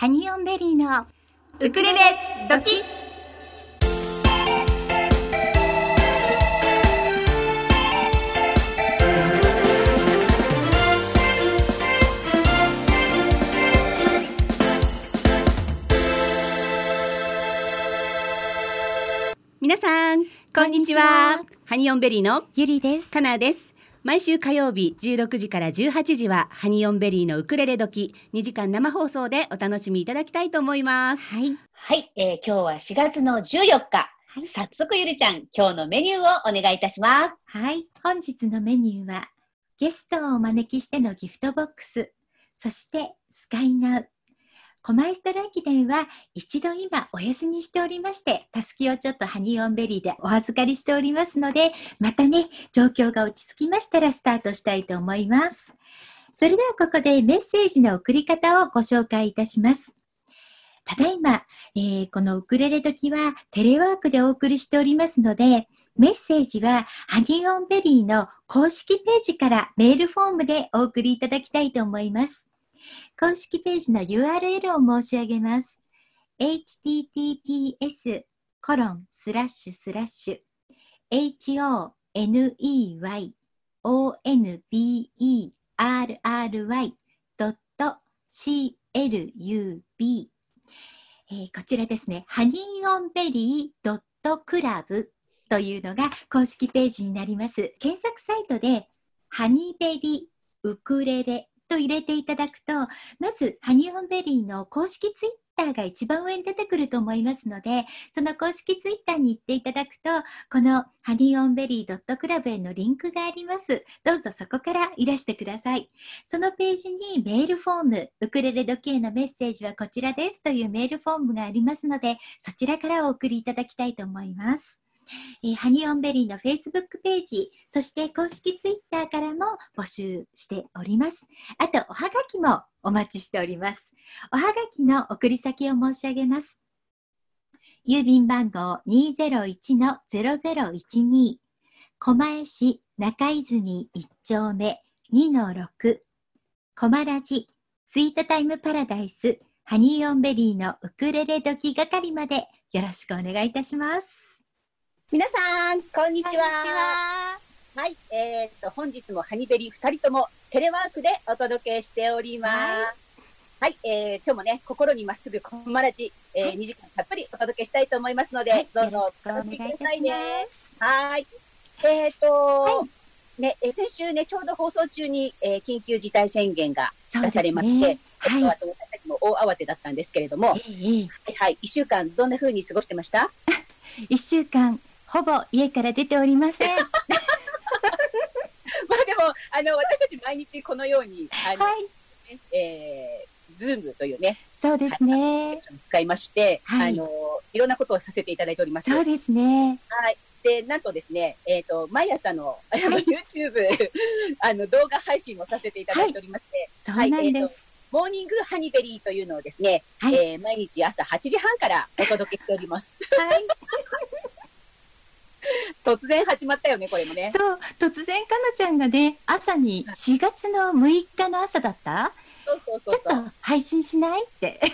ハニオンベリーのウクレレ時。皆さんこんにちは。ハニオンベリーのゆりです。かなです毎週火曜日16時から18時はハニオンベリーのウクレレ時2時間生放送でお楽しみいただきたいと思います。はい。はい、えー今日は4月の14日。はい。早速ゆりちゃん、今日のメニューをお願いいたします。はい。本日のメニューはゲストをお招きしてのギフトボックス。そしてスカイナウコマイストラ駅伝は一度今お休みしておりまして、たすきをちょっとハニーオンベリーでお預かりしておりますので、またね、状況が落ち着きましたらスタートしたいと思います。それではここでメッセージの送り方をご紹介いたします。ただいま、えーこのウクレレ時はテレワークでお送りしておりますので、メッセージはハニーオンベリーの公式ページからメールフォームでお送りいただきたいと思います。公式ページの URL を申し上げます。https コロンスラッシュスラッシュ honeyonberry.club えーこちらですね、ハニーオンベリー .club というのが公式ページになります。検索サイトで、ハニーベリーウクレレと入れていただくと、まず、ハニーオンベリーの公式ツイッターが一番上に出てくると思いますので、その公式ツイッターに行っていただくと、このハニーオンベリー .club へのリンクがあります。どうぞそこからいらしてください。そのページにメールフォーム、ウクレレ時へのメッセージはこちらですというメールフォームがありますので、そちらからお送りいただきたいと思います。えーハニオンベリーの Facebook ページ、そして公式 Twitter からも募集しております。あと、おはがきもお待ちしております。おはがきの送り先を申し上げます。郵便番号201-0012狛江市中泉1丁目2-6コマラジスイートタイムパラダイスハニーオンベリーのウクレレ時係までよろしくお願いいたします。皆さん、こんにちは。は。はい、えーっと、本日もハニベリー2人ともテレワークでお届けしております。ははい、えー今日もね、心にまっすぐコマラジ、えーはい2時間たっぷりお届けしたいと思いますので、はい、どうぞお楽しみくださいね。。はい。えーっと、ね、えー先週ね、ちょうど放送中に、えー緊急事態宣言が出されまして、ね。はい。あと私たちも大慌てだったんですけれども、はい、ええええはい、一週間どんな風に過ごしてました？一週間、ほぼ家から出ておりません。は まあでも、あの、私たち毎日このように、あの、い。えー、ズームというね、そうですね。使いまして、はいあの、いろんなことをさせていただいております。そうですね。はい。で、なんとですね、えっ、と、毎朝の、あの YouTube、あの、動画配信もさせていただいておりまして、そうなんはいえー。モーニングハニベリーというのをですね、はい。えー毎日朝8時半からお届けしております。はい。突然始まったよね、これもね。そう、突然かなちゃんがね、朝に4月の6日の朝だった？そうそうちょっそうそう。と配信しない？って。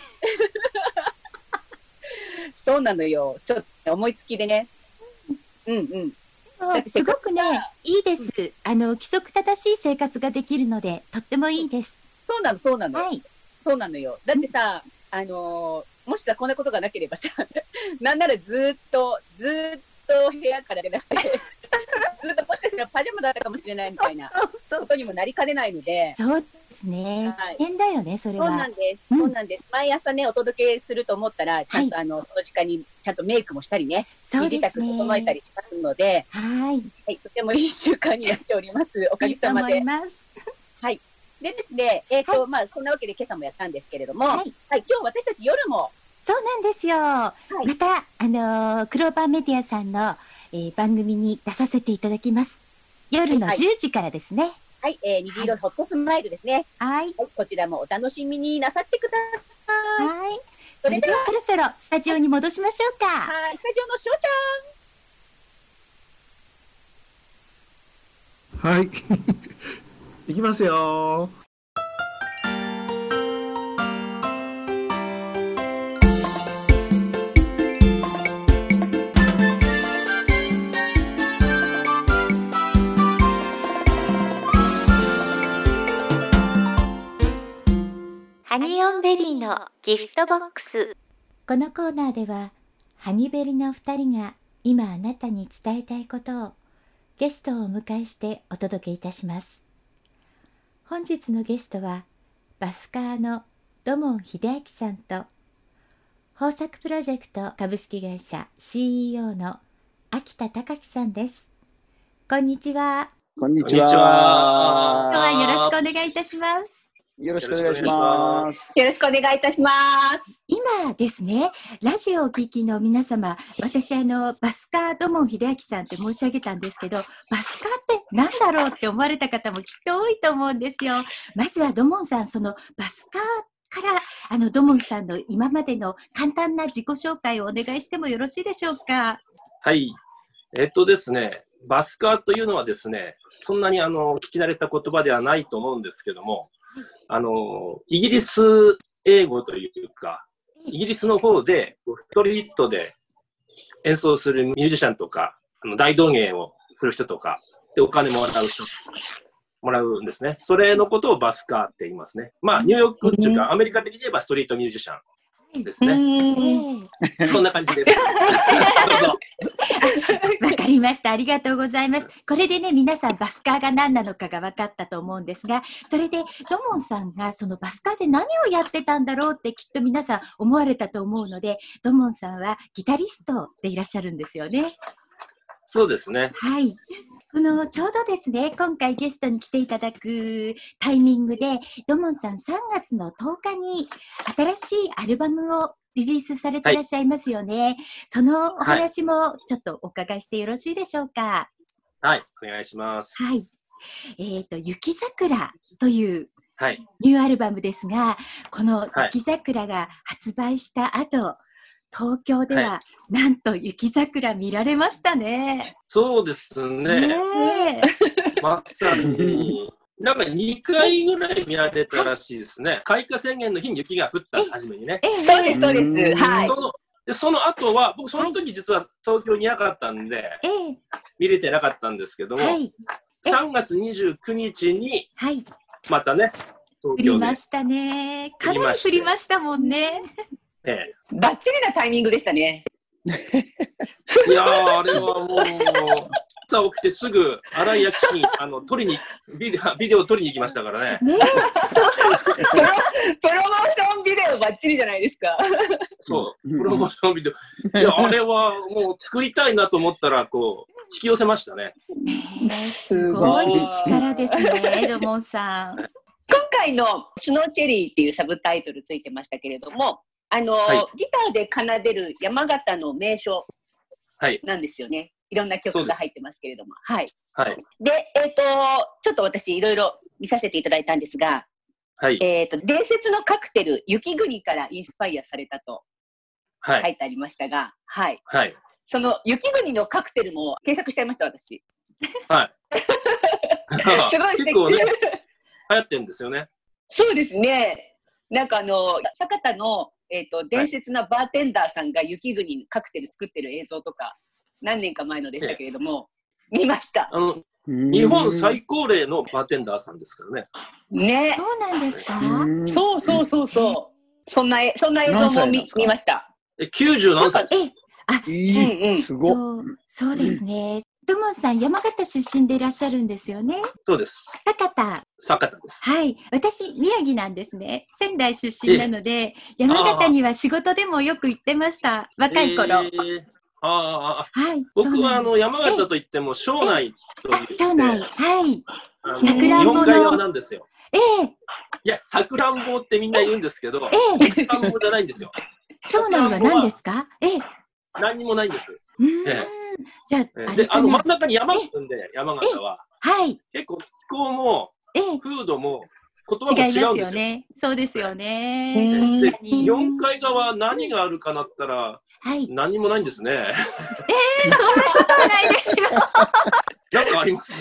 そうなのよ。ちょっと思いつきでね。うんうん。すごくね、いいです。あの、規則正しい生活ができるので、とってもいいです。そうなの、そうなの。はい。そうなのよ。だってさ、あのーもしさ、こんなことがなければさ、なんならずーっと、ずーっと部屋から出なくて、ずーっともしかしたらパジャマだったかもしれないみたいなことにもなりかねないので、そうですね。はい危険だよね、それそうなは。んです。うんそうなんです。毎朝ね、お届けすると思ったら、ちゃんと、あの、その時間にちゃんとメイクもしたりね、身支。度整えたりしますので、はい。はい、とてもいい習慣になっております。おかげさまで。思います。でですね、えっ、と、まあ、そんなわけで今朝もやったんですけれども、ははいい、今日私たち夜も、そうなんですよ。いまた、あのークローバーメディアさんの、えー番組に出させていただきます。夜のはい10時からですね。はい、えー、虹色ホットスマイルですね。はい。はい、こちらもお楽しみになさってください。はい。それではそろそろスタジオに戻しましょうか。はい、スタジオのしょうちゃん。はい。いきますよ。ーのギフトボックス。このコーナーではハニベリの2人が今あなたに伝えたいことをゲストをお迎えしてお届けいたします。本日のゲストはバスカーの土門秀明さんと豊作プロジェクト株式会社 CEO の秋田隆樹さんです。こんにちは。こんにち。は。今日はよろしくお願いいたしますよろしくお願いします。よろしくお願いいたします。今ですね、ラジオをお聞きの皆様、私、あの、バスカー土門秀明さんって申し上げたんですけど、バスカーって何だろうって思われた方もきっと多いと思うんですよ。まずは土門さん、そのバスカーから、あの、土門さんの今までの簡単な自己紹介をお願いしてもよろしいでしょうか？はい。えっとですね、バスカーというのはですね、そんなにあの聞き慣れた言葉ではないと思うんですけども、あの、イギリス英語というか、イギリスの方でストリートで演奏するミュージシャンとか、あの大道芸をする人とか、で、お金もらう人、もらうんですね。それのことをバスカーって言いますね。まあ、ニューヨークっていうか、アメリカ的に言えばストリートミュージシャンですね。ええそんな感じです。わかりました。ありがとうございます。これでね、皆さんバスカーが何なのかが分かったと思うんですが、それで、ドモンさんがそのバスカーで何をやってたんだろうってきっと皆さん思われたと思うので、ドモンさんはギタリストでいらっしゃるんですよね。そうですね。はい。このちょうどですね、今回ゲストに来ていただくタイミングで、ドモンさん3月の10日に新しいアルバムをリリースされていらっしゃいますよね。そのお話もちょっとお伺いしてよろしいでしょうか？はい、お願いします。はい。えっ、と、雪桜というはい。ニューアルバムですが、このはい雪桜が発売した後、東京では、はなんと雪桜見られましたね。そうですね。ねえ まさに、なんか2回ぐらい見られたらしいですね。開花宣言の日に雪が降った、初めにね。ええそうです、そうでうんす。はいそ。のでその後は、僕その時実は東京にいなかったんで、ええ見れてなかったんですけども、はい。え3月29日にはい。またね、降東京でりま。したね。かなり降りましたもんね。ええバッチリなタイミングでしたね。いやー、あれはもう、朝起きてすぐ新井焼氏にあの撮りにビデオ、ビデオを撮りに行きましたからね。ねプロプロモーションビデオバッチリじゃないですか。そう、うんプロモーションビデオ。いや、あれはもう作りたいなと思ったら、こう、引き寄せましたね。えすごい力ですね、ドモンさん。今回のスノーチェリーっていうサブタイトルついてましたけれども、あの、はいギターで奏でる山形の名所はい、なんですよね。いろんな曲が入ってますけれども。はい。はい、で、えっ、と、ちょっと私いろいろ見させていただいたんですが、はい、えっ、と、伝説のカクテル、雪国からインスパイアされたとはい、書いてありましたが、はい。はい、その雪国のカクテルも検索しちゃいました、私。はい。すごい素敵結構ね、流行ってるんですよね。そうですね。なんかあの、酒田の、えっ、と、伝説のバーテンダーさんが雪国にカクテル作ってる映像とか、何年か前のでしたけれども、見ました。あの、日本最高齢のバーテンダーさんですからね。ね。そうなんですか？うんそうそうそうそう。そんなえ、そんな映像も見見ました。え、90何歳え、いうんうんい、すごそうですね。ドモンさん、山形出身でいらっしゃるんですよね？そうです。酒田。酒田です。はい。私、宮城なんですね。仙台出身なので、山形には仕事でもよく行ってました。若い頃。えーあああ、はい。僕はあの山形といっても庄内といっです。て、あ、町内。はい。さくらんぼの日なんですよ。ええいや、さくらんぼってみんな言うんですけど、ええさくらんぼじゃないんですよ。町内は何ですか？ええ。何にもないんです。うーんえじゃえあ、で、あの真ん。中に山があるんで、山形は。はい。結構気候もええ。風土も言葉も違います違うんですよ。よね。そうですようね。んで確かに日本海側何があるかなったらはい。何にもないんですね。そんなことはないですよ。なんかあります？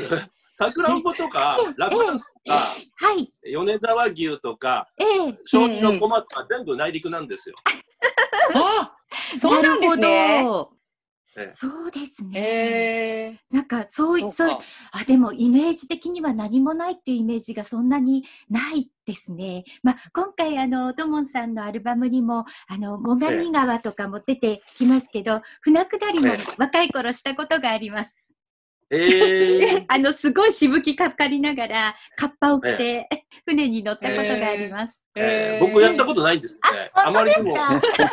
さくらんぼとかええラ・フランスとかはい。米沢牛とかええ。小児の駒とか全部内陸なんですよ。あそうなんですね。そうですね。えなんかそうそうあでもイメージ的には何もないっていうイメージがそんなにないですね。まあ、今回あのトモンさんのアルバムにもあの最上川とかも出てきますけど、船下りもええ若い頃したことがあります。えー、あのすごいしぶきかかりながらカッパを着て船に乗ったことがあります。えー僕やったことないんですね。あま本当りにも、ですか？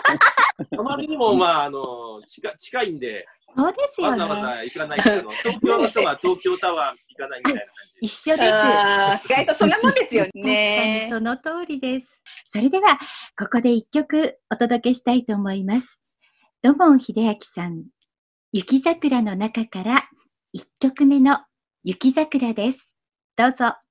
あまりにも、まあ、あの、近近いんで、そうですよわざわね。ざ行かないあの 東京の人が東京タワー行かないみたいな感じ。一緒です。意外とそんなもんですよ確かにね。その通りです。それでは、ここで一曲お届けしたいと思います。土門秀明さん、雪桜の中から1曲目の雪桜です。どうぞ。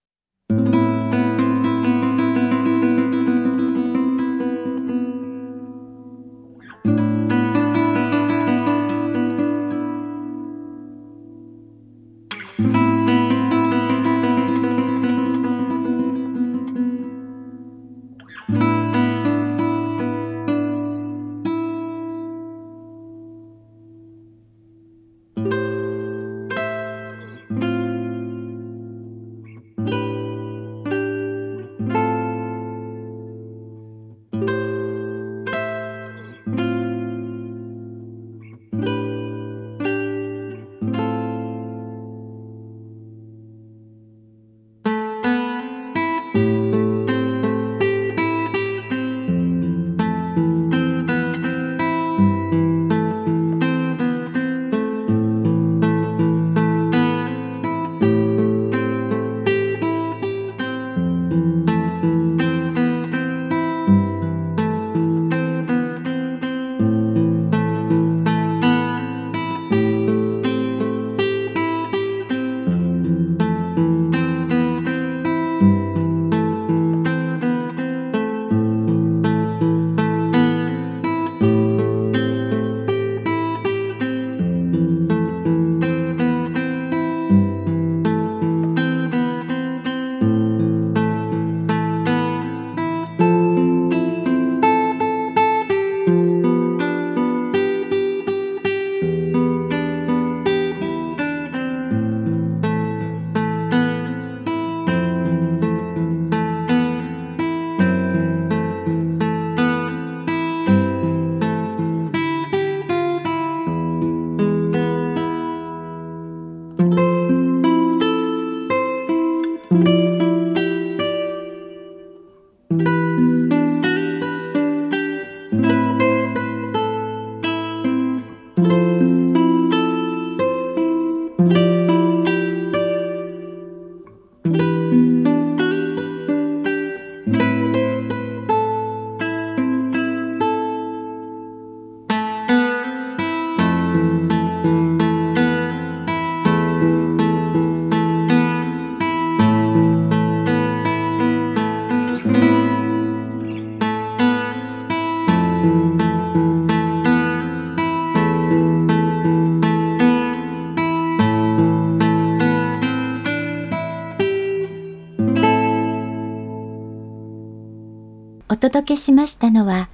届けしましたのは、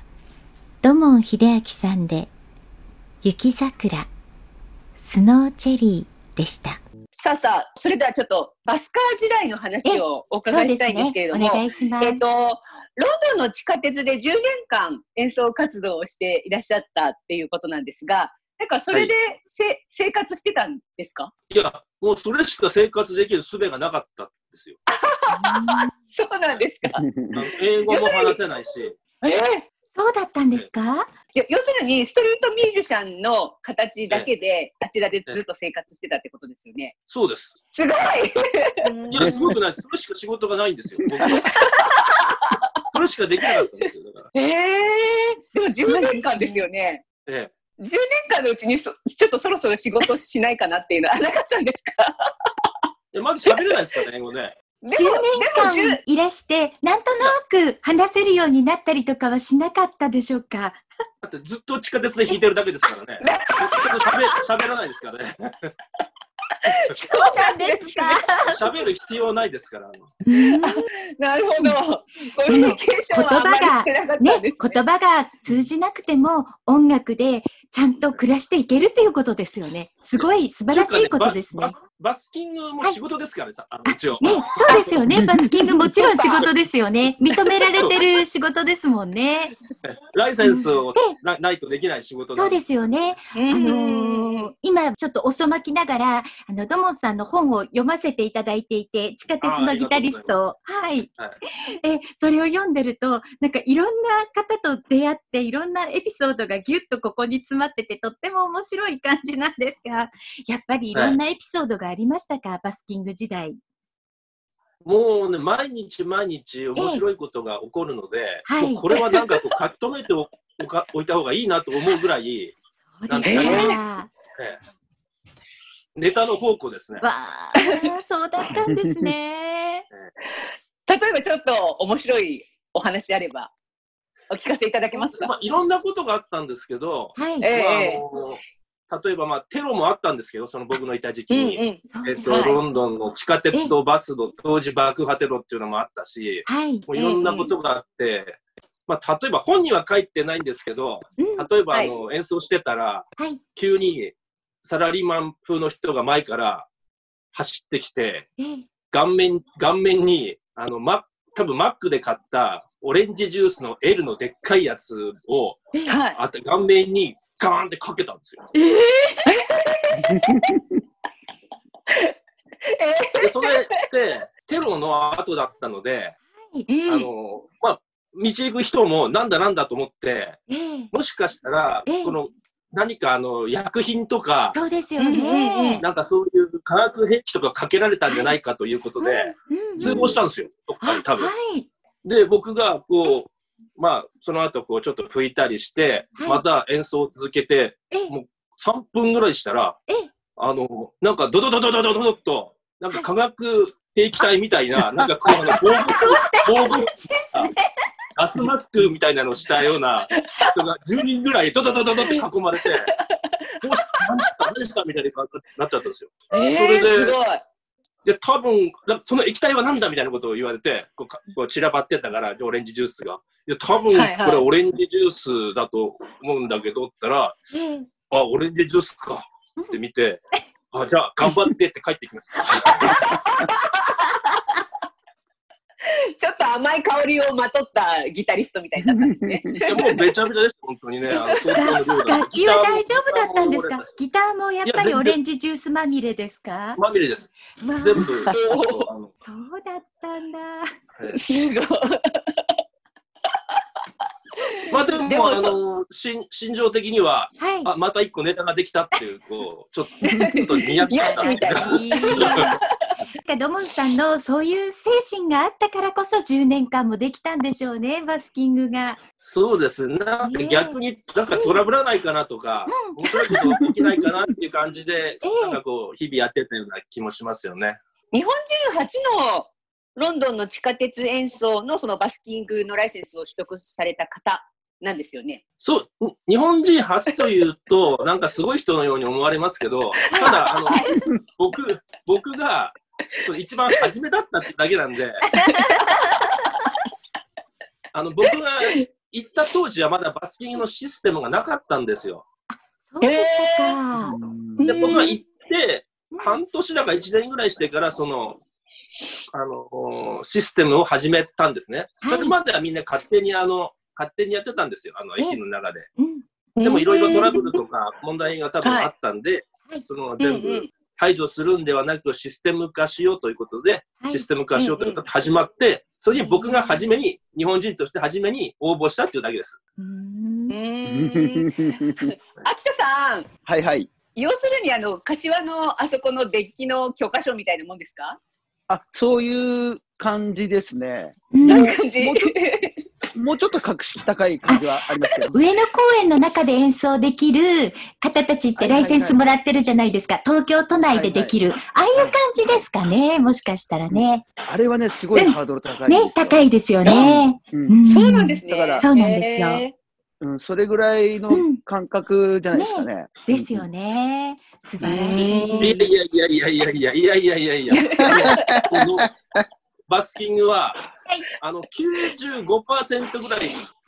土門秀明さんで、雪桜、スノーチェリーでした。さあさあ、それではちょっとバスカー時代の話をお伺いしたいんですけれども、お願いします。えっと、ロンドンの地下鉄で10年間演奏活動をしていらっしゃったっていうことなんですが、なんかそれでせ、生活してたんですか？いや、もうそれしか生活できる術がなかったんですよ。そうなんですか？英語も話せないし、えーそうだったんですか？じゃ要するにストリートミュージシャンの形だけで、あちらでずっと生活してたってことですよね。そうです。すごいいや、すごくないです。それしか仕事がないんですよ、僕は。それしかできなかったんですよ、だから。えー、でも10年間ですよね。え10年間のうちにそちょっとそろそろ仕事しないかなっていうのはなかったんですか？え。まず喋れないですからね、英語ね。で10も、年間いらして、なんとなく話せるようになったりとかはしなかったでしょうか？だってずっと地下鉄で弾いてるだけですからね。喋喋らないですからね。そうなんですか？喋る必要ないですから。なるほど。コミュニケーションはあんまりしてなかったんね、ですね。言葉が通じなくても音楽でちゃんと暮らしていけるということですよね。すごい素晴らしいことですねバ。ババスキングも仕事ですから、さあの一応。ね、そうですよね。バスキングもちろん仕事ですよね。認められてる仕事ですもんね。ライセンスをえなないとできない仕事そうなんでですよね。ああのー今ちょっと遅まきながら、あの、土門さんの本を読ませていただいていて、地下鉄のギタリストを、はい。はいえ、それを読んでると、なんかいろんな方と出会って、いろんなエピソードがギュッとここに詰まってて、とっても面白い感じなんですが、やっぱりいろんなエピソードがありましたか、バスキング時代。もうね、毎日毎日面白いことが起こるので、はいもうこれはなんかこう書き留めてお おかおいた方がいいなと思うぐらい、そうですか。ええネタの宝庫ですね。わあ、そうだったんですね。例えばちょっと面白いお話あれば、お聞かせいただけますか？まあ、いろんなことがあったんですけど、はい。ええまああの例えば、まあ、テロもあったんですけど、その僕のいた時期に。ん。そうですえっと、はいロンドンの地下鉄とバスの当時爆破テロっていうのもあったし、はい。もういろんなことがあって、まあ、例えば本には書いてないんですけど、うん。例えばあの、演奏してたら、はい。急にサラリーマン風の人が前から走ってきて、ええ顔面、顔面に、あの、マ多分マックで買ったオレンジジュースの L のでっかいやつを、はい。あと顔面にガーンってかけたんですよ。で、それって、テロの後だったので、うん。あの、まあ、道行く人もなんだなんだと思って、ええ。もしかしたらええ、この、何かあの、薬品とか、そうですようんうんね。なんかそういう化学兵器とかかけられたんじゃないかということで、うんうん通報したんですよ、どっかに多分。は。い。で、僕がこう、まあ、その後こうちょっと拭いたりして、はい、また演奏を続けて、もう3分ぐらいしたら、あの、なんかドドドドドドドと、なんか化学兵器体みたいな、なんかこう、あの、防具、防、ガスマスクみたいなのをしたような人が10人ぐらいドドドドドって囲まれて、どうした何した何したみたいになっちゃったんですよ。えー、それで、で、多分なその液体は何だみたいなことを言われて、こうかこう散らばってたから、オレンジジュースが。いや、多分はいはいこれオレンジジュースだと思うんだけどったら、ええあ、オレンジジュースかって見て、あ、じゃあ頑張ってって帰ってきました。ちょっと甘い香りをまとったギタリストみたいだったんで すね。もうめちゃめちゃです、本当にね。楽器 は大丈夫だったんですか？ギターもやっぱりオレンジジュースまみれですか？まみれです。全部。そうだったんだ。すごい。まあでも、でもあの、心心情的には、はい。あ、また一個ネタができたっていう、こう、ちょっと、ちょっとニヤッとよしみたいな。か土門さんのそういう精神があったからこそ10年間もできたんでしょうね、バスキングが。そうです。なんか逆に、なんかトラブらないかなとか、面白いこと起きないかなっていう感じで、ええなんかこう、日々やってたような気もしますよね。日本人初のロンドンの地下鉄演奏のそのバスキングのライセンスを取得された方なんですよね。そう、に日本人初というと、なんかすごい人のように思われますけど、ただ、あの、僕、僕が、そう一番初めだったってだけなんで、あの、僕が行った当時はまだバスキングのシステムがなかったんですよ。そうでしたか。で、うん僕が行って、半年だか1年ぐらいしてから、その、あの、システムを始めたんですね。はいそれまではみんな勝手にあの、勝手にやってたんですよ、あの、え？駅の中で。うん。でもいろいろトラブルとか問題が多分あったんで、はいその全部排除するんではなくシステム化しようということで、はいシステム化しようということが始まって、それに僕が初めに、日本人として初めに応募したっていうだけです。うん秋田さん、はいはい。要するにあの柏のあそこのデッキの許可証みたいなもんですか？あ、そういう感じですね。うんそういう感じ。もうちょっと格式高い感じはありますけど。上野公園の中で演奏できる方たちってライセンスもらってるじゃないですか。東京都内でできる。ああいう感じですかね。もしかしたらね。あれはね、すごいハードル高いですよ。ね、高いですよね。うん。そうなんですね。だからそうなんですよへうん、それぐらいのうん感覚じゃないですかね。ですよね。素晴らしい。いやいやいやいやいやいやいやいやいや。バスキングは、はい。あの95%ぐらい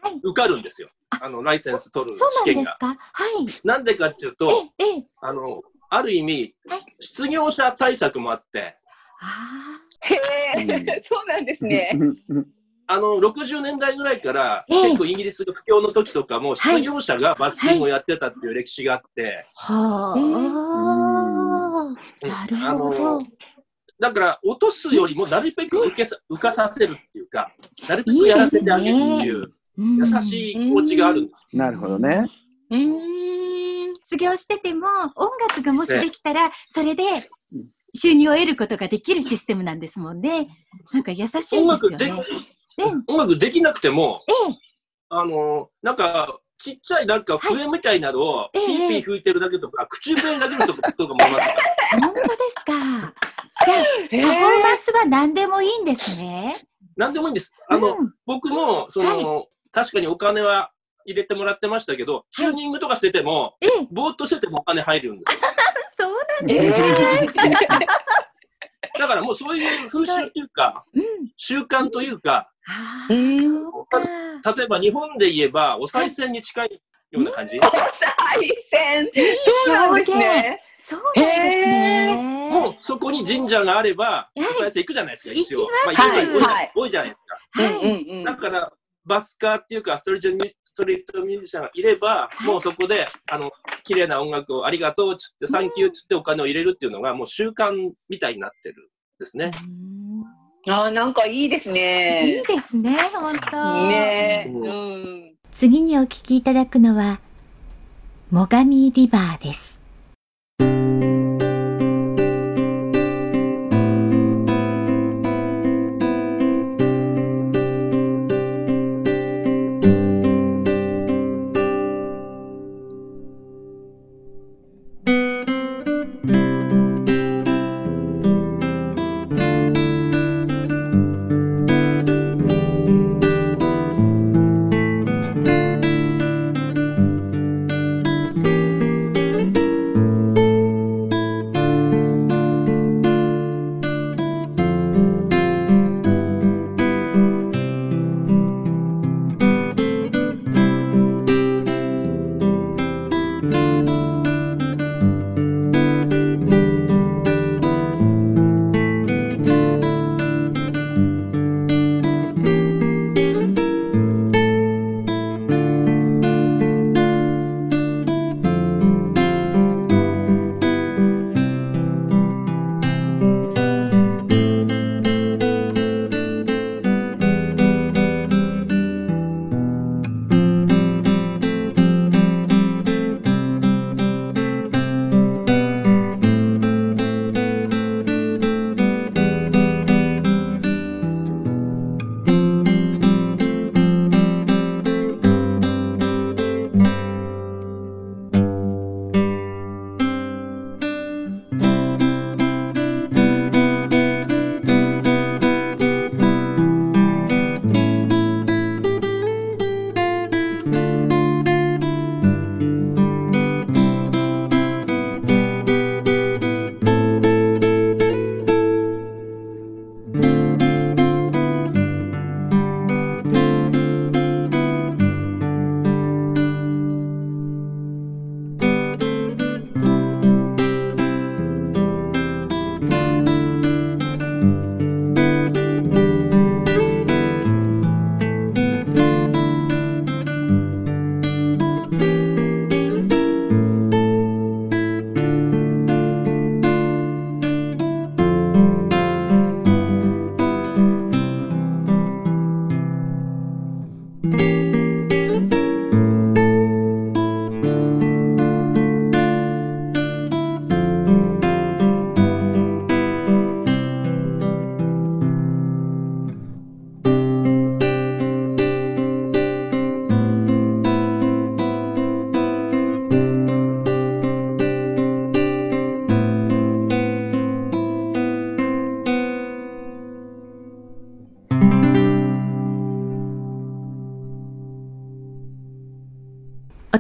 はい。受かるんですよ。あのライセンス取るそうなん試験が。ですかはい。なんでかっていうと、え、え、あの、ある意味はい、失業者対策もあって、あへえ、そうなんですね。あの、60年代ぐらいから、ええ。結構イギリスが不況の時とかも、失業者がバスキングをやってたっていう歴史があって、あ、はあ、なるあほど。の。だから、落とすよりもなるべく受けさ浮かさせるっていうか、なるべくやらせてあげるっていううん優しい気持ちがあるんです。なるほどね。うーん。失業してても音楽がもしできたら、それでうん収入を得ることができるシステムなんですもんね。なんか優しいですよ音楽でね。音楽できなくても、ええ、あの、なんか、ちっちゃいなんか笛みたいなのをええピーピー吹いてるだけとか、口笛だけのとことかもあります。本当ですか。じゃあ、へパフォーマンスは何でもいいんですね。なんでもいいんです。あの、うん僕も、その、確かにお金は入れてもらってましたけど、チューニングとかしてても、ええ、ぼーっとしててもお金入るんですよ。そうなんえです。だからもうそういう風習というか、うん。習慣というか、ああ、うんそうか。例えば日本で言えば、お賽銭に近いような感じ？お賽銭。そうなんですね。そうですね。もうそこに神社があれば、いお賽銭行くじゃないですか、一応。行きますまあ、行く人多いはい多いじゃないですか。はい。うんうんだから、バスカーっていうか、ストリートミュストリートミュージシャンがいれば、いもうそこで、あの、綺麗な音楽をありがとうっつって、サンキューっつってお金を入れるっていうのが、もう習慣みたいになってるんですね。うんあーなんかいいですいねい。ですね、本当。ねうんうん。次にお聞きいただくのは、最上リバーです。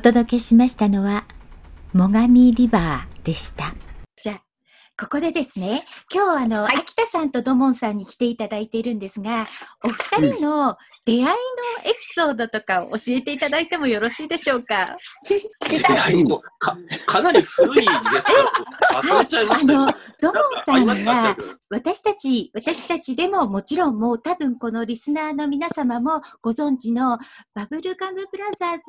届けしましたのは、最上リバーでした。じゃあ、ここでですね、今日あの、はい秋田さんと土門さんに来ていただいているんですが、お二人の出会いのエピソードとかを教えていただいてもよろしいでしょうか？聞きたい。いやもうかかなり古いですから、忘れちゃいましたよ。あの土門さんありますかは、私たち、私たちでももちろんもう多分このリスナーの皆様もご存知のバブルガムブラザーズ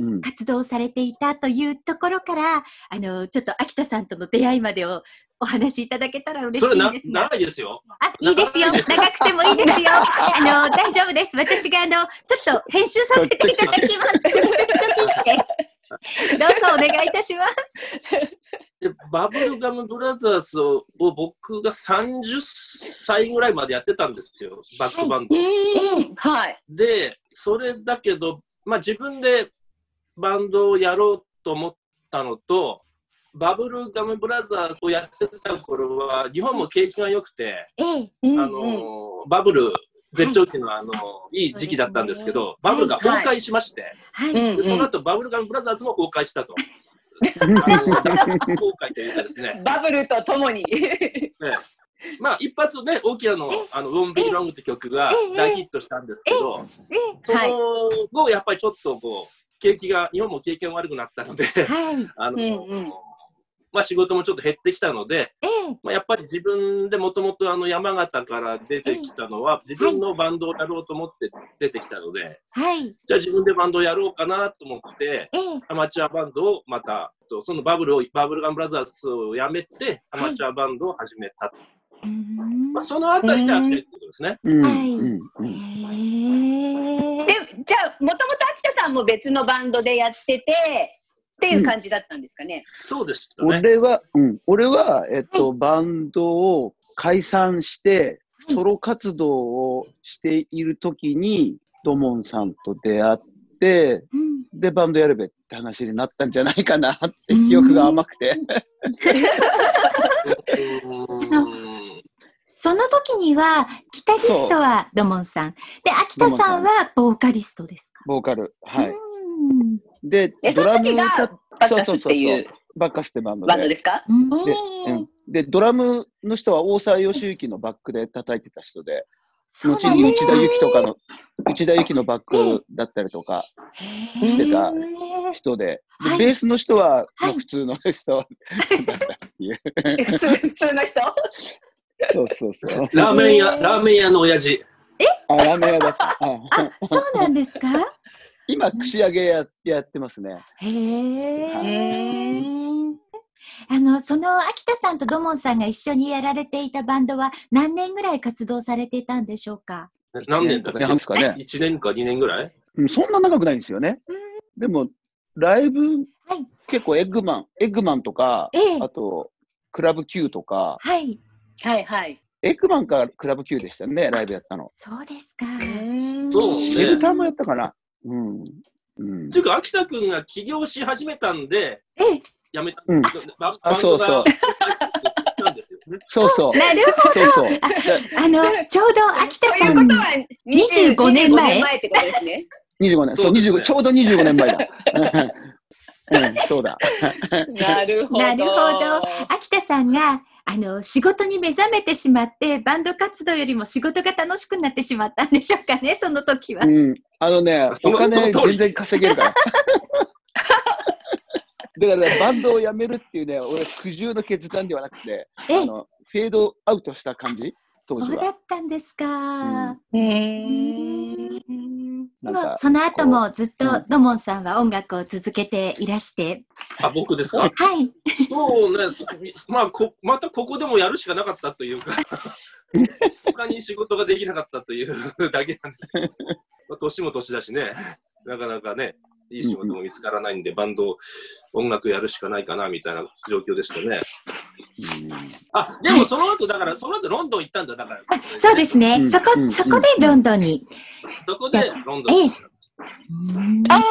うんで活動されていたというところから、あの、ちょっと秋田さんとの出会いまでをお話しいただけたら嬉しいんですが。長いですよ。あ、いいですよ。長くてもいいですよ。あの、大丈夫です。私が、あの、ちょっと編集させていただきます。チョキチョキチョキって。どうぞお願いいたします。でバブルガムブラザーズを僕が30歳ぐらいまでやってたんですよ、バックバンド。うーん。はい。で、それだけど、まあ、自分でバンドをやろうと思ったのと、バブルガムブラザーズをやってた頃は、日本も景気が良くて、あのバブル絶頂期のあの、い、い時期だったんですけど、バブルが崩壊しまして、はい。その後バブルガムブラザーズも崩壊したと。あの大崩壊というかですね、バブルとともに。ええ。まあ一発ね、大きなの、あの、ウォンビーロングって曲がええ。大ヒットしたんですけど、えその後、やっぱりちょっとこう、景気が、日本も景気が悪くなったので、え。はい。あの、うんうんまあ仕事もちょっと減ってきたので、ええ。まあ、やっぱり自分でもともとあの山形から出てきたのは、自分のバンドをやろうと思って出てきたので、はい。じゃあ自分でバンドをやろうかなと思って、ええ。アマチュアバンドをまた、とそのバブルを、バブルガンブラザーズをやめて、アマチュアバンドを始めた。うーんまあ、そのあたりで秋田ってことですね。え。で、じゃあ、もともと秋田さんも別のバンドでやってて、っていう感じだったんですかね。そうでしたね。俺は、うん、俺は、えっと、バンドを解散して、はいソロ活動をしているときに、ドモンさんと出会って、うん。で、バンドやるべって話になったんじゃないかなって記憶が甘くて。時には、ギタリストはドモンさん。で、秋田さんはボーカリストですか？ボーカル。はい。うん。でドラムの時がバッカスっていうバッカスってバンドバンドで。ですか？うん。でうん、で、ドラムの人は大沢義之のバックで叩いてた人で、そう後に内田有紀とかの、内田有紀のバックだったりとかしてた人で、ではい。ベースの人は、普通の人だったっていう。普通普通の人？そうそうそう。ラーメン屋、ラーメン屋の親父。あ、ラーメン屋だった。うんあ、そうなんですか？今、串揚げややってますね。へえ。あの、その秋田さんと土門さんが一緒にやられていたバンドは何年ぐらい活動されていたんでしょうか？何年だっけ？ですかね ?1 年か2年ぐらい？うんそんな長くないんですよね。でも、ライブ、はい結構エッグマン、エッグマンとか、ええあと、クラブ Q とか、はい。はいはい。エッグマンかクラブ Q でしたね、ライブやったの。そうですか。そうねエルターもやったかな。うん。うんっていうか、秋田君が起業し始めたんで、ええ、辞めた。うんバあバンドがそうそうなんですよねそうそう。なるほそうそう。ど。あの、ちょうど秋田といさうんことは20 25年前？25ってことですね。25年、そう、そうですね25ちょうど25年前だ。うん、そうだ。なるほど。なるほど秋田さんが、あの、仕事に目覚めてしまって、バンド活動よりも仕事が楽しくなってしまったんでしょうかね、その時はう。ん。あのね、お金全然稼げるから。だから、ね、バンドを辞めるっていうね、俺、苦渋の決断ではなくて、えあのフェードアウトした感じ、当時は。そうだったんですか。うーん。なんかでもその後もずっとうん。ドモンさんは音楽を続けていらして、あ、僕ですか？はい。そうね、そ まあこ、またここでもやるしかなかったというか、他に仕事ができなかったというだけなんですけど、まあ、年も年だしね、なかなかね、いい仕事も見つからないんで、バンド、音楽やるしかないかなみたいな状況でしたね。あ、でもその後、だから、その後ロンドン行ったんだ、だから。あそうですね。うんそこ、うんそこでロンドンに。そこでロンドンええに。ああ、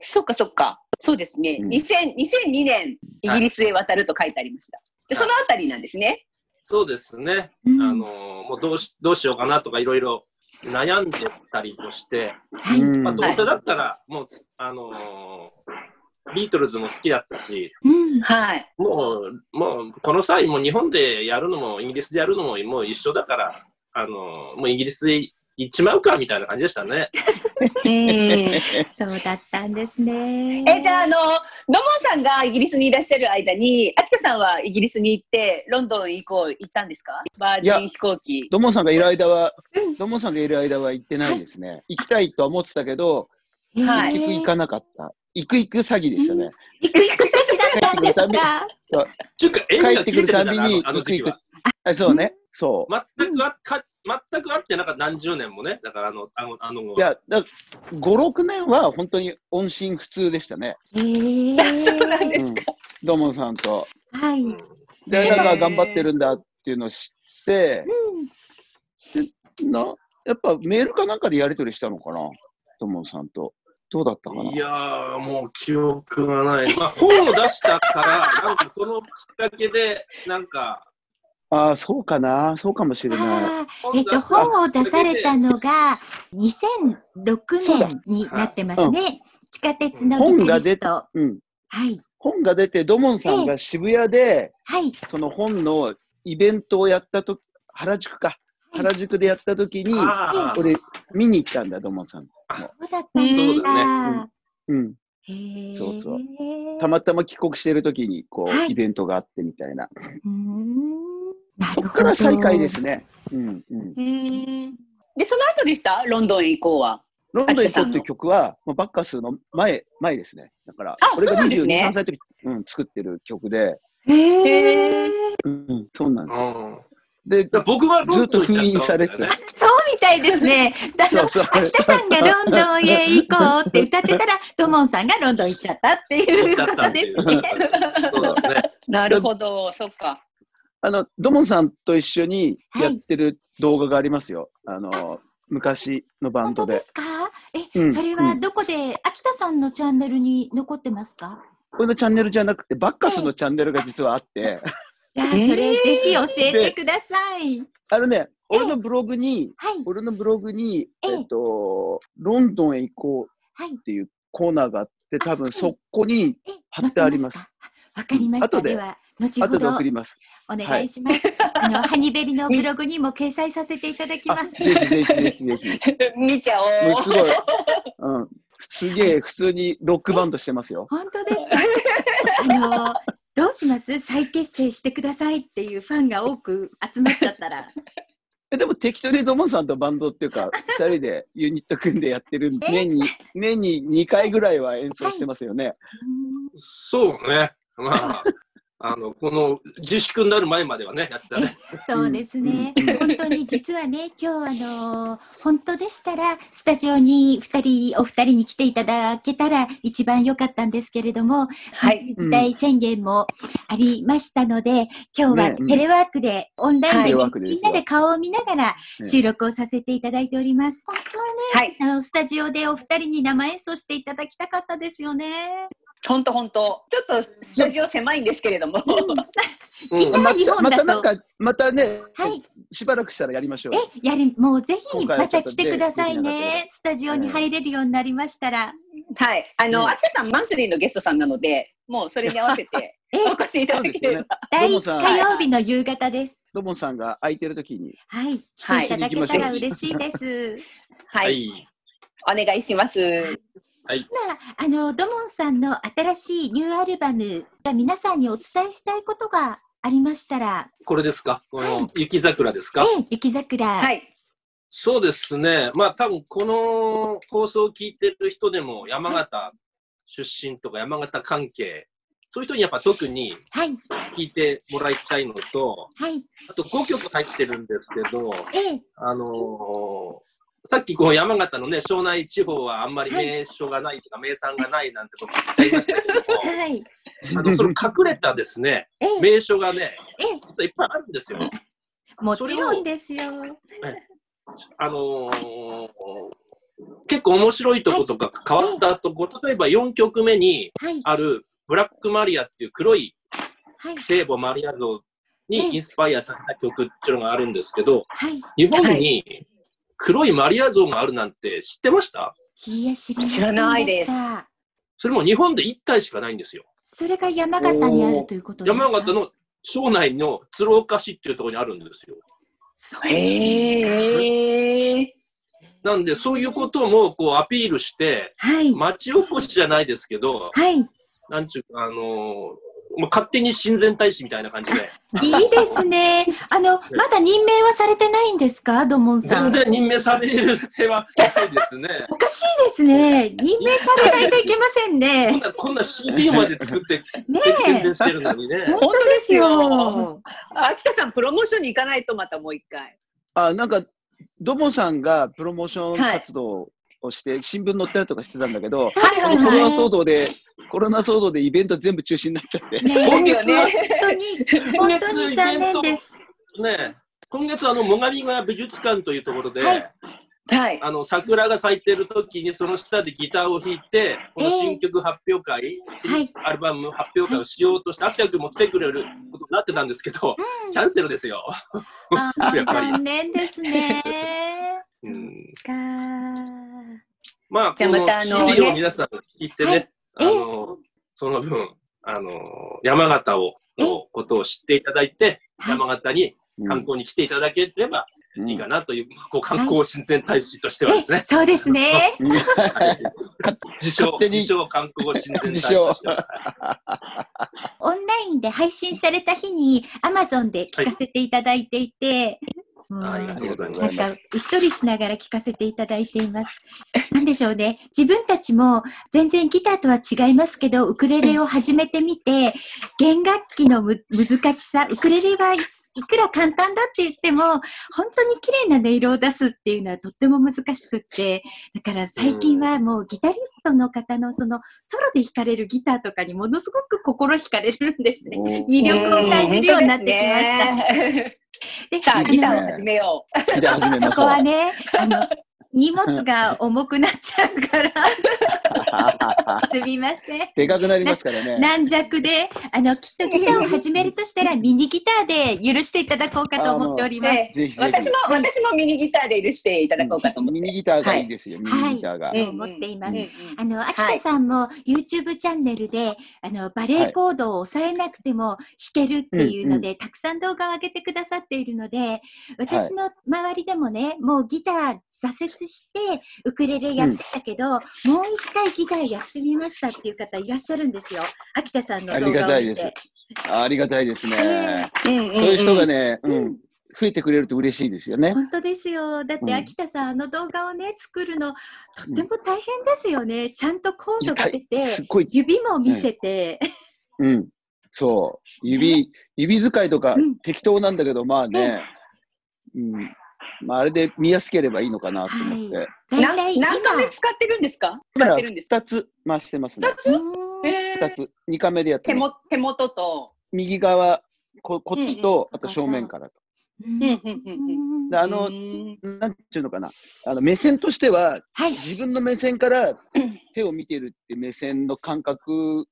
そっかそっか。そうですね。うん2000 2002年、イギリスへ渡ると書いてありました。で、そのあたりなんですね。そうですね。うんあのもうどうしどうしようかなとかいろいろ悩んでたりもして、はい。うんまあ、どうせだったら、もう、あのービートルズも好きだったし、うん。もう、もうの、この際、もう日本でやるのも、イギリスでやるのも、もう一緒だから、あの、もうイギリスで行っちまうか、みたいな感じでしたね。うんそうだったんですね。えじゃああの土門さんがイギリスにいらっしゃる間に秋田さんはイギリスに行ってロンドン以降行ったんですか？バージン飛行機土門さんがいる間は、土門さんがいる間は行ってないですね。行きたいとは思ってたけど、えーはい結局行かなかった。行く行く詐欺でしたね。行く行く先だったんですか？帰ってくるたびにのあの時期は。あそうね。そう。全くあか全く会ってなかった何十年もね。だからあの、あの、あの後いや、だ5、6年は本当に音信不通でしたね。えー そうなんでうん。土門さんと。はい。うんで、へーなんか頑張ってるんだっていうのを知って、な、やっぱメールかなんかでやり取りしたのかな？土門さんと。どうだったかな？いやー、もう記憶がない。まあ、本を出したから、なんかそのきっかけで、なんか、ああ、そうかな。そうかもしれない。えっと、本を出されたのが2006そうだ年になってますね。地下鉄の本ギタが出てリスト。うん。はい。本が出て、土門さんが渋谷で、はい。その本のイベントをやったと原宿か。原宿でやった時に、あー俺、見に行ったんだ、土門さん。そうだったんですそうだか。うん。そうそうたまたま帰国してる時に、こう、はいイベントがあってみたいな。うーんなそこるほど。から再開ですね。うんうん。うんでその後でした？ロンドン以降はロンドン行こうって秋田さんのいう曲は、もうバッカスの前、前ですね。だから、あ俺がそうなんです22、ね3歳の時、うん、作ってる曲で、へへーうん、そうなんですよ。うんで、僕はロンドン行っちゃったわけだよずっと封印されてね。そうみたいですね。あの、そうそう秋田さんがロンドンへ行こうって歌ってたら、ドモンさんがロンドン行っちゃったっていうことですね。そうだね。なるほどそっかあの、ドモンさんと一緒にはい。やってる動画がありますよ。あの、昔のバンドで。本当ですか？え、うんそれはどこで、秋田さんのチャンネルに残ってますか？これのチャンネルじゃなくて、バッカスのチャンネルが実はあって、じゃあ、そ えー。れぜひ教えてください。あのね、俺のブログに、はい、俺のブログに、ええ。えっと、ロンドンへ行こうはい。っていうコーナーがあって、多分そこにえ、貼ってあります。わかりました。では、後ほど送ります。お願いします。あの、ハニベリのブログにも掲載させていただきあます。ぜひぜひぜひぜひ。見ちゃおうすごい。うん。すげえ、普通にロックバンドしてますよ。本当ですか？あの、どうします？再結成してくださいっていうファンが多く集まっちゃったら。えでも適当にドモンさんとバンドっていうか、二人でユニット組んでやってるんで、年に、年に2回ぐらいは演奏してますよね。そうね。まあ、あの、この自粛になる前まではね、やってたね。そうですねうん。本当に実はね、今日あの本当でしたら、スタジオに二人、お二人に来ていただけたら一番良かったんですけれども、はい緊急事態宣言もありましたので、今日はテレワークで、オンラインはいでみんなで顔を見ながらね収録をさせていただいております。本当はね、はいあのスタジオでお二人に生演奏していただきたかったですよね。本当本当ちょっとスタジオ狭いんですけれどもうん 今また、日本だとまたなんか、またね、はい。しばらくしたらやりましょうよ。え、やり、もうぜひまた来てくださいね。スタジオに入れるようになりましたら。はいあのうん秋田さんマンスリーのゲストさんなのでもうそれに合わせてえ、お越しいただければ、第一火曜日の夕方です。ドモンさんが空いてる時に。はい。来はいていただけたら嬉しいです。は、はいい。お願いしますはい今、あの、ドモンさんの新しいニューアルバムが皆さんにお伝えしたいことがありましたら、これですか？こはいの雪桜ですか？ええ、雪桜。はいそうですね。まあ多分この放送を聞いてる人でも山形出身とか山形関係、そういう人にやっぱ特にはい。聞いてもらいたいのと、はい。あと5曲入ってるんですけど、ええ、あのーさっきこう山形のね、庄内地方はあんまり名所がないとか名産がないなんてこと言っちゃいましたけども、はい。あのその隠れたですね、ええ、名所がね、え実はいっぱいあるんですよ。え、もちろんですよ。あのー結構面白いとことか変わったとこ、例えば4曲目にはい。あるブラックマリアっていう黒いはい。聖母マリア像ええにインスパイアされた曲っていうのがあるんですけど、はい。日本に黒いマリア像があるなんて知ってました？いいえ、知りませんでした。知らないですそれも日本で1体しかないんですよ。それが山形にあるということですか？山形の省内の鶴岡市っていうところにあるんですよ。そうへえ。なんで、そういうこともこうアピールして、はい。町おこしじゃないですけど、はい。なんちゅうか、あのーもう勝手に親善大使みたいな感じで、いいですね。あの、まだ任命はされてないんですか、土門さん。全然任命される手はないですね。おかしいですね。任命されないといけません こんね。な、こんな CD まで作って、ね宣伝してるのにね。本当ですよ。秋田さん、プロモーションに行かないとまたもう一回。あ、なんか、ドモさんがプロモーション活動をして、新聞載ったりとかしてたんだけど、そうですこのコロナね。騒動で、コロナ騒動でイベント全部中止になっちゃって。ねそうですよね。本当に、本当に残念です。ね今月、あの、最上川美術館というところで、はいはい。あの、桜が咲いてる時に、その下でギターを弾いて、この新曲発表会、はいアルバム発表会をしようとして、秋田君も来てくれることになってたんですけど、キャンセルですよ。やっぱり残念ですね。うん。かまあ、じゃあこのまたあの CD を皆さん行ってね、はい。あの、その分、あの、山形を、え？のことを知っていただいて、はい。山形にうん。観光に来ていただければいいかなという、こう観光親善大使としてはですえね、、そうですね。自称、自称観光親善大自使としては。オンラインで配信された日に Amazon で聞かせていただいていて、ありがとうございます。なんか、うっとりしながら聞かせていただいています。なんでしょうね。自分たちも全然ギターとは違いますけど、ウクレレを始めてみて、弦楽器のむ難しさ、ウクレレはいいくら簡単だって言っても、本当に綺麗な音色を出すっていうのはとっても難しくって、だから最近はもうギタリストの方のそのソロで弾かれるギターとかにものすごく心惹かれるんですね。魅力を感じるようになってきました。た。でさあ、ギタねーを始めよう そこはね、あの、荷物が重くなっちゃうから、すみません。でかくなりますからね。軟弱で、あの、きっとギターを始めるとしたら、ミニギターで許していただこうかと思っております。ねぜひぜひ私も、私もミニギターで許していただこうかと思って。ミニギターがいいですよ、ミニギターが。そう思っています。うんうんあの、秋田さんも YouTube チャンネルで、あの、バレエコードを抑えなくても弾けるっていうので、たくさん動画を上げてくださっているので、私の周りでもね、もうギター挫折して、ウクレレやってたけど、もう一回ギターやってみましたっていう方いらっしゃるんですよ。秋田さんの動画を見て。ありがたいですね。うんうんうんそういう人がね、うんうん、増えてくれると嬉しいですよね。本当ですよ。だっうんて秋田さん、あの動画をね、作るの、とっても大変ですよね。ちゃんとコードが出すて指も見せて、うん、そう。指、指使いとかうん適当なんだけど、まあね、うん。まあ、あれで見やすければいいのかなと思って。何カメ使ってるんですか使ってるんですか？2つ回してますね二。つ？うんえー2つ。2カメでやってます。手も手元と。右側、ここっちと、うんあと正面からと。うんうんうんうんであのう、んなんていうのかな。あの、目線としては、はい。自分の目線から手を見てるって目線の感覚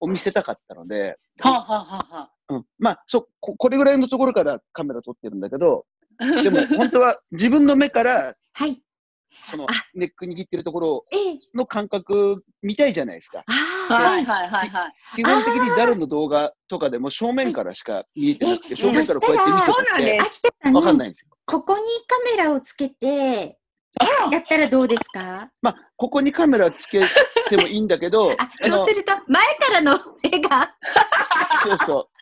を見せたかったので、はあ、はあはあはうん、まあそこ、これぐらいのところからカメラ撮ってるんだけど、あ、でも本当は自分の目からはい。このあネック握ってるところええ。の感覚見たいじゃないですか。ああ、はいはいはいはい。基本的に誰の動画とかでも正面からしか見えてなくて、え正面からこうやって見せそうなんててわかんないんですよ。ここにカメラをつけて、やったらどうですか？まあ、ここにカメラつけてもいいんだけど、あ、あのそうすると、前からの絵が、そうそう。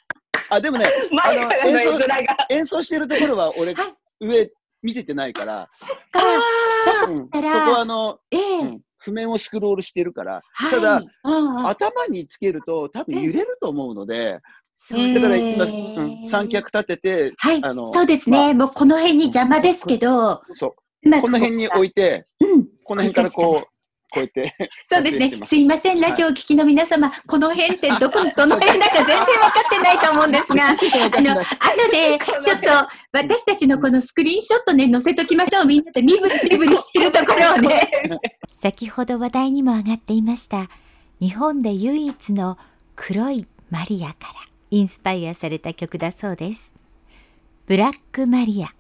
あ、でもね、前からの絵面が。演奏してるところは俺、はい。上見せてないから、そっか、だとうん、そこしたら、はあの、ええ。うん譜面をスクロールしてるから、はい。ただうんうん。頭につけると多分揺れると思うので、だから今、ねうん、三脚立てて、はい。あの、そうですね。もうこの辺に邪魔ですけど、そう。まあこの辺に置いて、うん。この辺からこう、こうやって、そうですねすすいません、ラジオをお聞きの皆様、この辺ってどこ、どの辺だか全然分かってないと思うんですが、あの、後で、ちょっと、私たちのこのスクリーンショットね、載せときましょう。みんなで身振り手振りしてるところをね。先ほど話題にも上がっていました、日本で唯一の黒いマリアからインスパイアされた曲だそうです。ブラックマリア。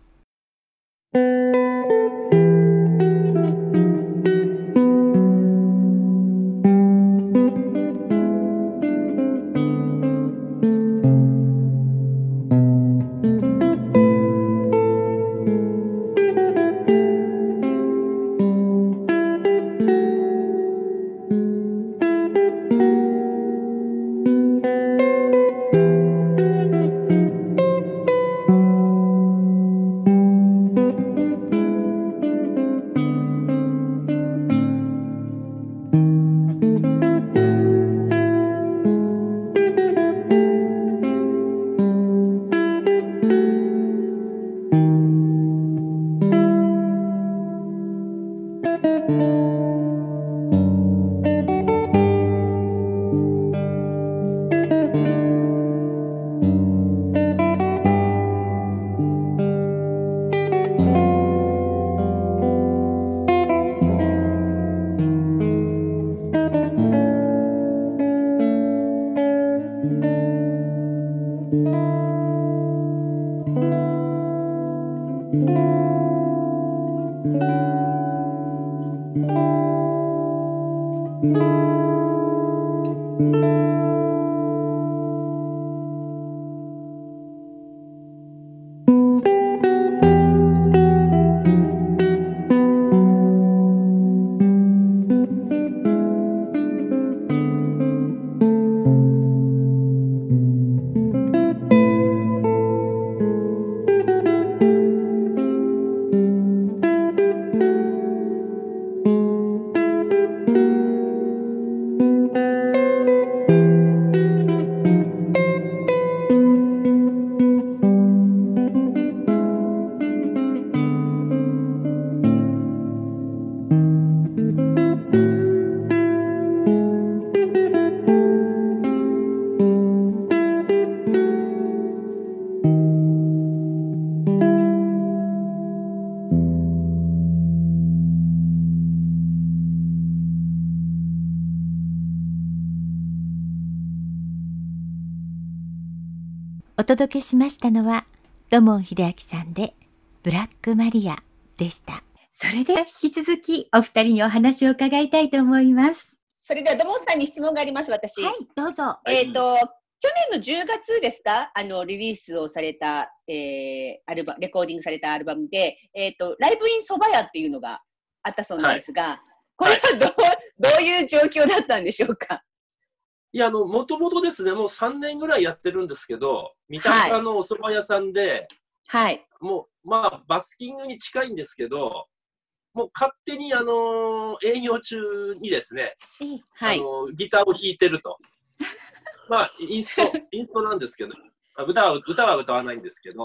届けしましたのは、土門秀明さんで、ブラックマリアでした。それでは引き続きお二人にお話を伺いたいと思います。それでは、土門さんに質問があります、私。はい、どうぞ。えっ、と、去年の10月ですか？あの、リリースをされた、えー、アルバレコーディングされたアルバムで、えっ、と、ライブインそば屋っていうのがあったそうなんですが、これはどう、どういう状況だったんでしょうか？いや、あの、もともとですね、もう3年ぐらいやってるんですけど、三鷹のお蕎麦屋さんで、はい。もう、まあ、バスキングに近いんですけど、もう勝手に、あの営業中にですね、ええはいあ。のギターを弾いてると。まあ、インスト、インストなんですけど、あ歌は歌は歌わないんですけど、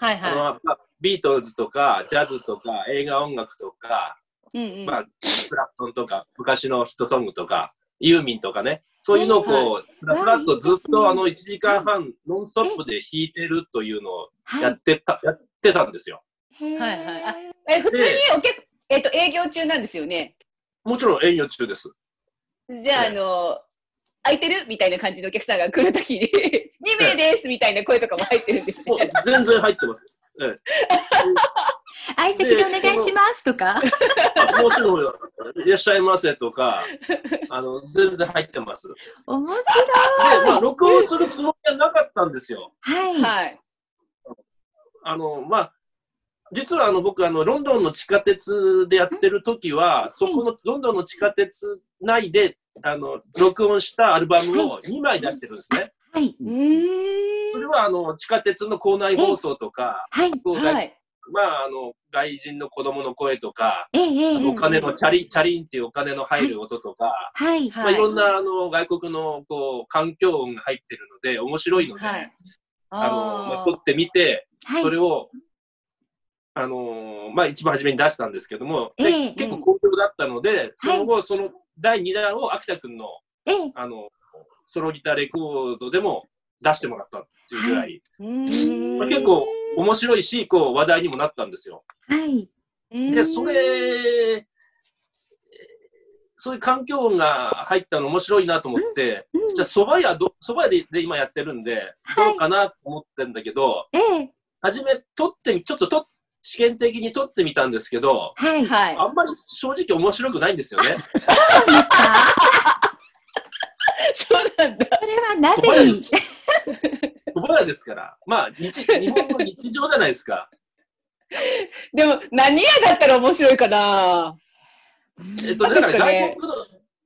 はいはまあビートルズとか、ジャズとか、映画音楽とか、い。うんうん。まあ、クラプトンとか、昔のヒットソングとか、ユーミンとかね、そういうのをこう、ふらふらっとずっとあの1時間半、ノンストップで弾いてるというのをやはってた、やってたんですよ。はいはい。あえ、普通にお客、えっ、と、営業中なんですよね？もちろん営業中です。じゃあ、あの、空いてる？みたいな感じのお客さんが来るときに、2名です！みたいな声とかも入ってるんですもうね。全然入ってます。ええ 相席でお願いしますとか。あもちろん、いらっしゃいませとか、あの、全然入ってます。で、面白い。まあ、録音するつもりはなかったんですよ。はい。はい。あの、まあ、実はあの僕あのロンドンの地下鉄でやってる時は、そこのロンドンの地下鉄内であの録音したアルバムを2枚出してるんですね。はい。うーん。それはあの地下鉄の構内放送とか、はい。はい。まああの外人の子供の声とか、ええお金のチャリチャリンっていうお金の入る音とか、はい。まあ、いろんなあの外国のこう環境音が入ってるので面白いので、はい。あのまあ、あ撮ってみて、はい。そ。れを、あのーまあ、一番初めに出したんですけども、でええ。結構好評だったので、その後、その第2弾を秋田君の、ええ。あの、ソロギターレコードでも出してもらったっていうぐらい、まあ、結構面白いし、こう話題にもなったんですよ。はい。で、それ、えーそういう環境音が入ったの面白いなと思って、うんじゃあ蕎麦屋ど、蕎麦屋でで今やってるんで、どうかなと思ってんだけど、ええ初め撮ってみ、ちょっとと試験的に撮ってみたんですけど、はい。はい。あんまり正直面白くないんですよね。そうですか？そうなんだ。それはなぜに？蕎麦屋ですから。まあ、日日本の日常じゃないですか。でも、何屋だったら面白いかなえっと、だから外国の、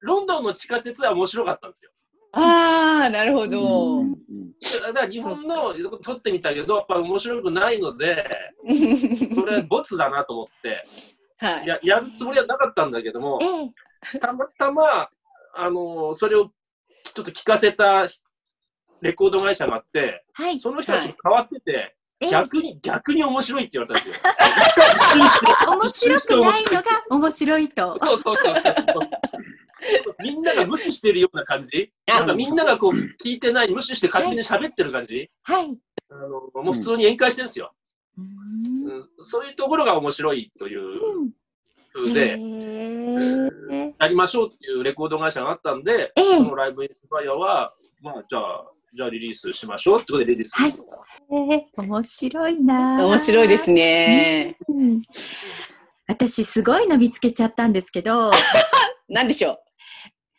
ロンドンの地下鉄は面白かったんですよ。ああ、なるほど。うんだから日本の撮ってみたけど、やっぱ面白くないので、それボツだなと思って、はい。ややるつもりはなかったんだけどもえ、えたまたま、あのそれをちょっと聞かせたレコード会社があって、はい。その人がちょっと変わってて、ええ逆に、逆に面白いって言われたんですよ。面白くないのが 面白いと。そうそうそうそう。みんなが無視してるような感じなんかみんながこう聞いてない、無視して勝手に喋ってる感じはい。あのもう普通に宴会してるんですよ、うーんうんそういうところが面白いという風で、やりましょうっていうレコード会社があったんで、ええそのライブインスパイアは、まあ、じゃあ、じゃあリリースしましょうってことでリリースしました。えー面白いな。面白いですね。うん私すごいの見つけちゃったんですけど、なんでしょ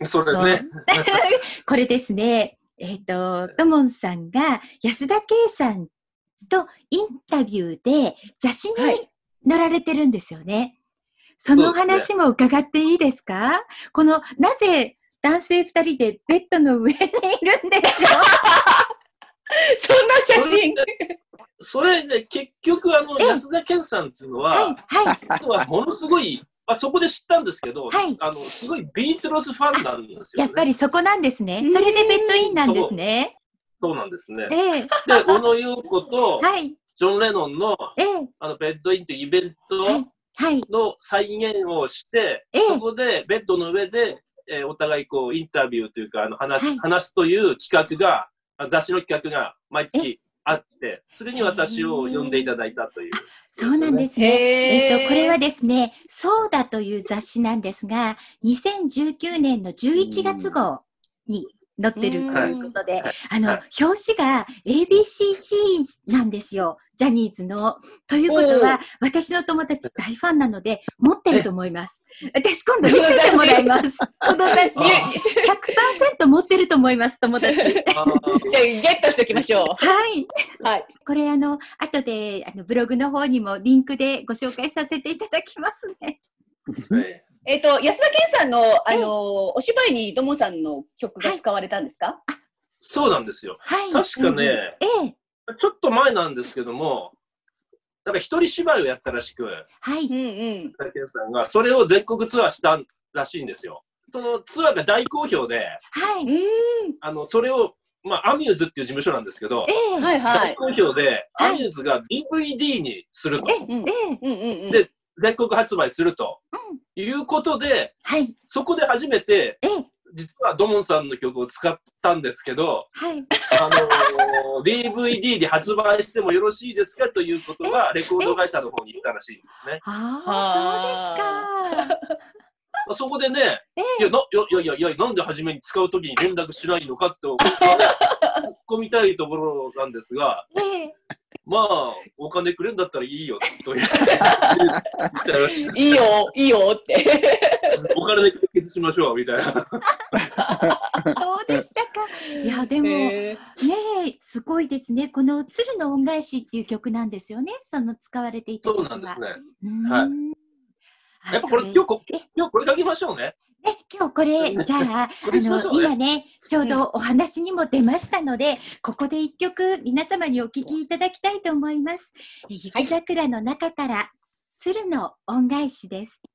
それね。これですね、えっ、と、ともんさんが安田圭さんとインタビューで雑誌にはい載られてるんですよね。そのそうですね話も伺っていいですか？この、なぜ男性二人でベッドの上にいるんでしょ そんな写真。それね、結局、あの、ええ。安田健さんっていうのうは、はい、はい、実はものすごい、あそこで知ったんですけど、はい。あの、すごいビートルズファンなんですよ、ね。やっぱりそこなんですね。それでベッドインなんですね。そう。なんですね。ええ。で、小野優子と、はい、ジョン・レノンの、ええ。あの、ベッドインというイベントの再現をして、ええ。そこでベッドの上で、えーお互いこうインタビューというかあの話,、はい話すという企画があ雑誌の企画が毎月あってそれに私を呼んでいただいたという。そうなんですね。えっと、これはですね、そうだという雑誌なんですが、2019年の11月号に載ってるということで、はいあの、はい表紙が ABCG なんですよ。ジャニーズの。ということは、私の友達大ファンなので、持ってると思います。私今度見せてもらいます。この雑誌。100%持ってると思います、友達。じゃあ、ゲットしておきましょう。はい。これあの、後で、あの、ブログの方にもリンクでご紹介させていただきますね。はいえっ、と、安田健さんの、あの、お芝居に土門さんの曲が使われたんですか、そうなんですよ。はい。確かね、ええ。ちょっと前なんですけども、なんか一人芝居をやったらしく、はい。うんうん。竹内さんがそれを全国ツアーしたらしいんですよ。そのツアーが大好評で、はい。うあのそれを、まあ、アミューズっていう事務所なんですけど、ええ。ん。はいはい。大好評で、はいアミューズが DVD にすると、ええ。うんええ。うんうんうん。で全国発売するとうん。いうことで、はい。そこで初めて、ええ。実はドモンさんの曲を使ったんですけど、はい。あのー DVD で発売してもよろしいですかということは、レコード会社の方に言ったらしいんですね。ああ、そうですか。ま あそこでね、えいや、な、いやいやいやなんで初めに使うときに連絡しないのかって、突っ込みたいところなんですが、ええ。まあ、お金くれんだったらいいよ、という。いいよ、いいよって。お金で解決しましょう、みたいな。そうでしたか？いや、でも、ねすごいですね。この鶴の恩返しっていう曲なんですよね。その使われていたそう。なんですね。はいあやっぱこれ、そ今日今日これ書きましょうね。ね、今日これ、じゃあ、あの、今ね、ちょうどお話にも出ましたので、ここで一曲、皆様にお聴きいただきたいと思います。え雪桜の中から、鶴の恩返しです。「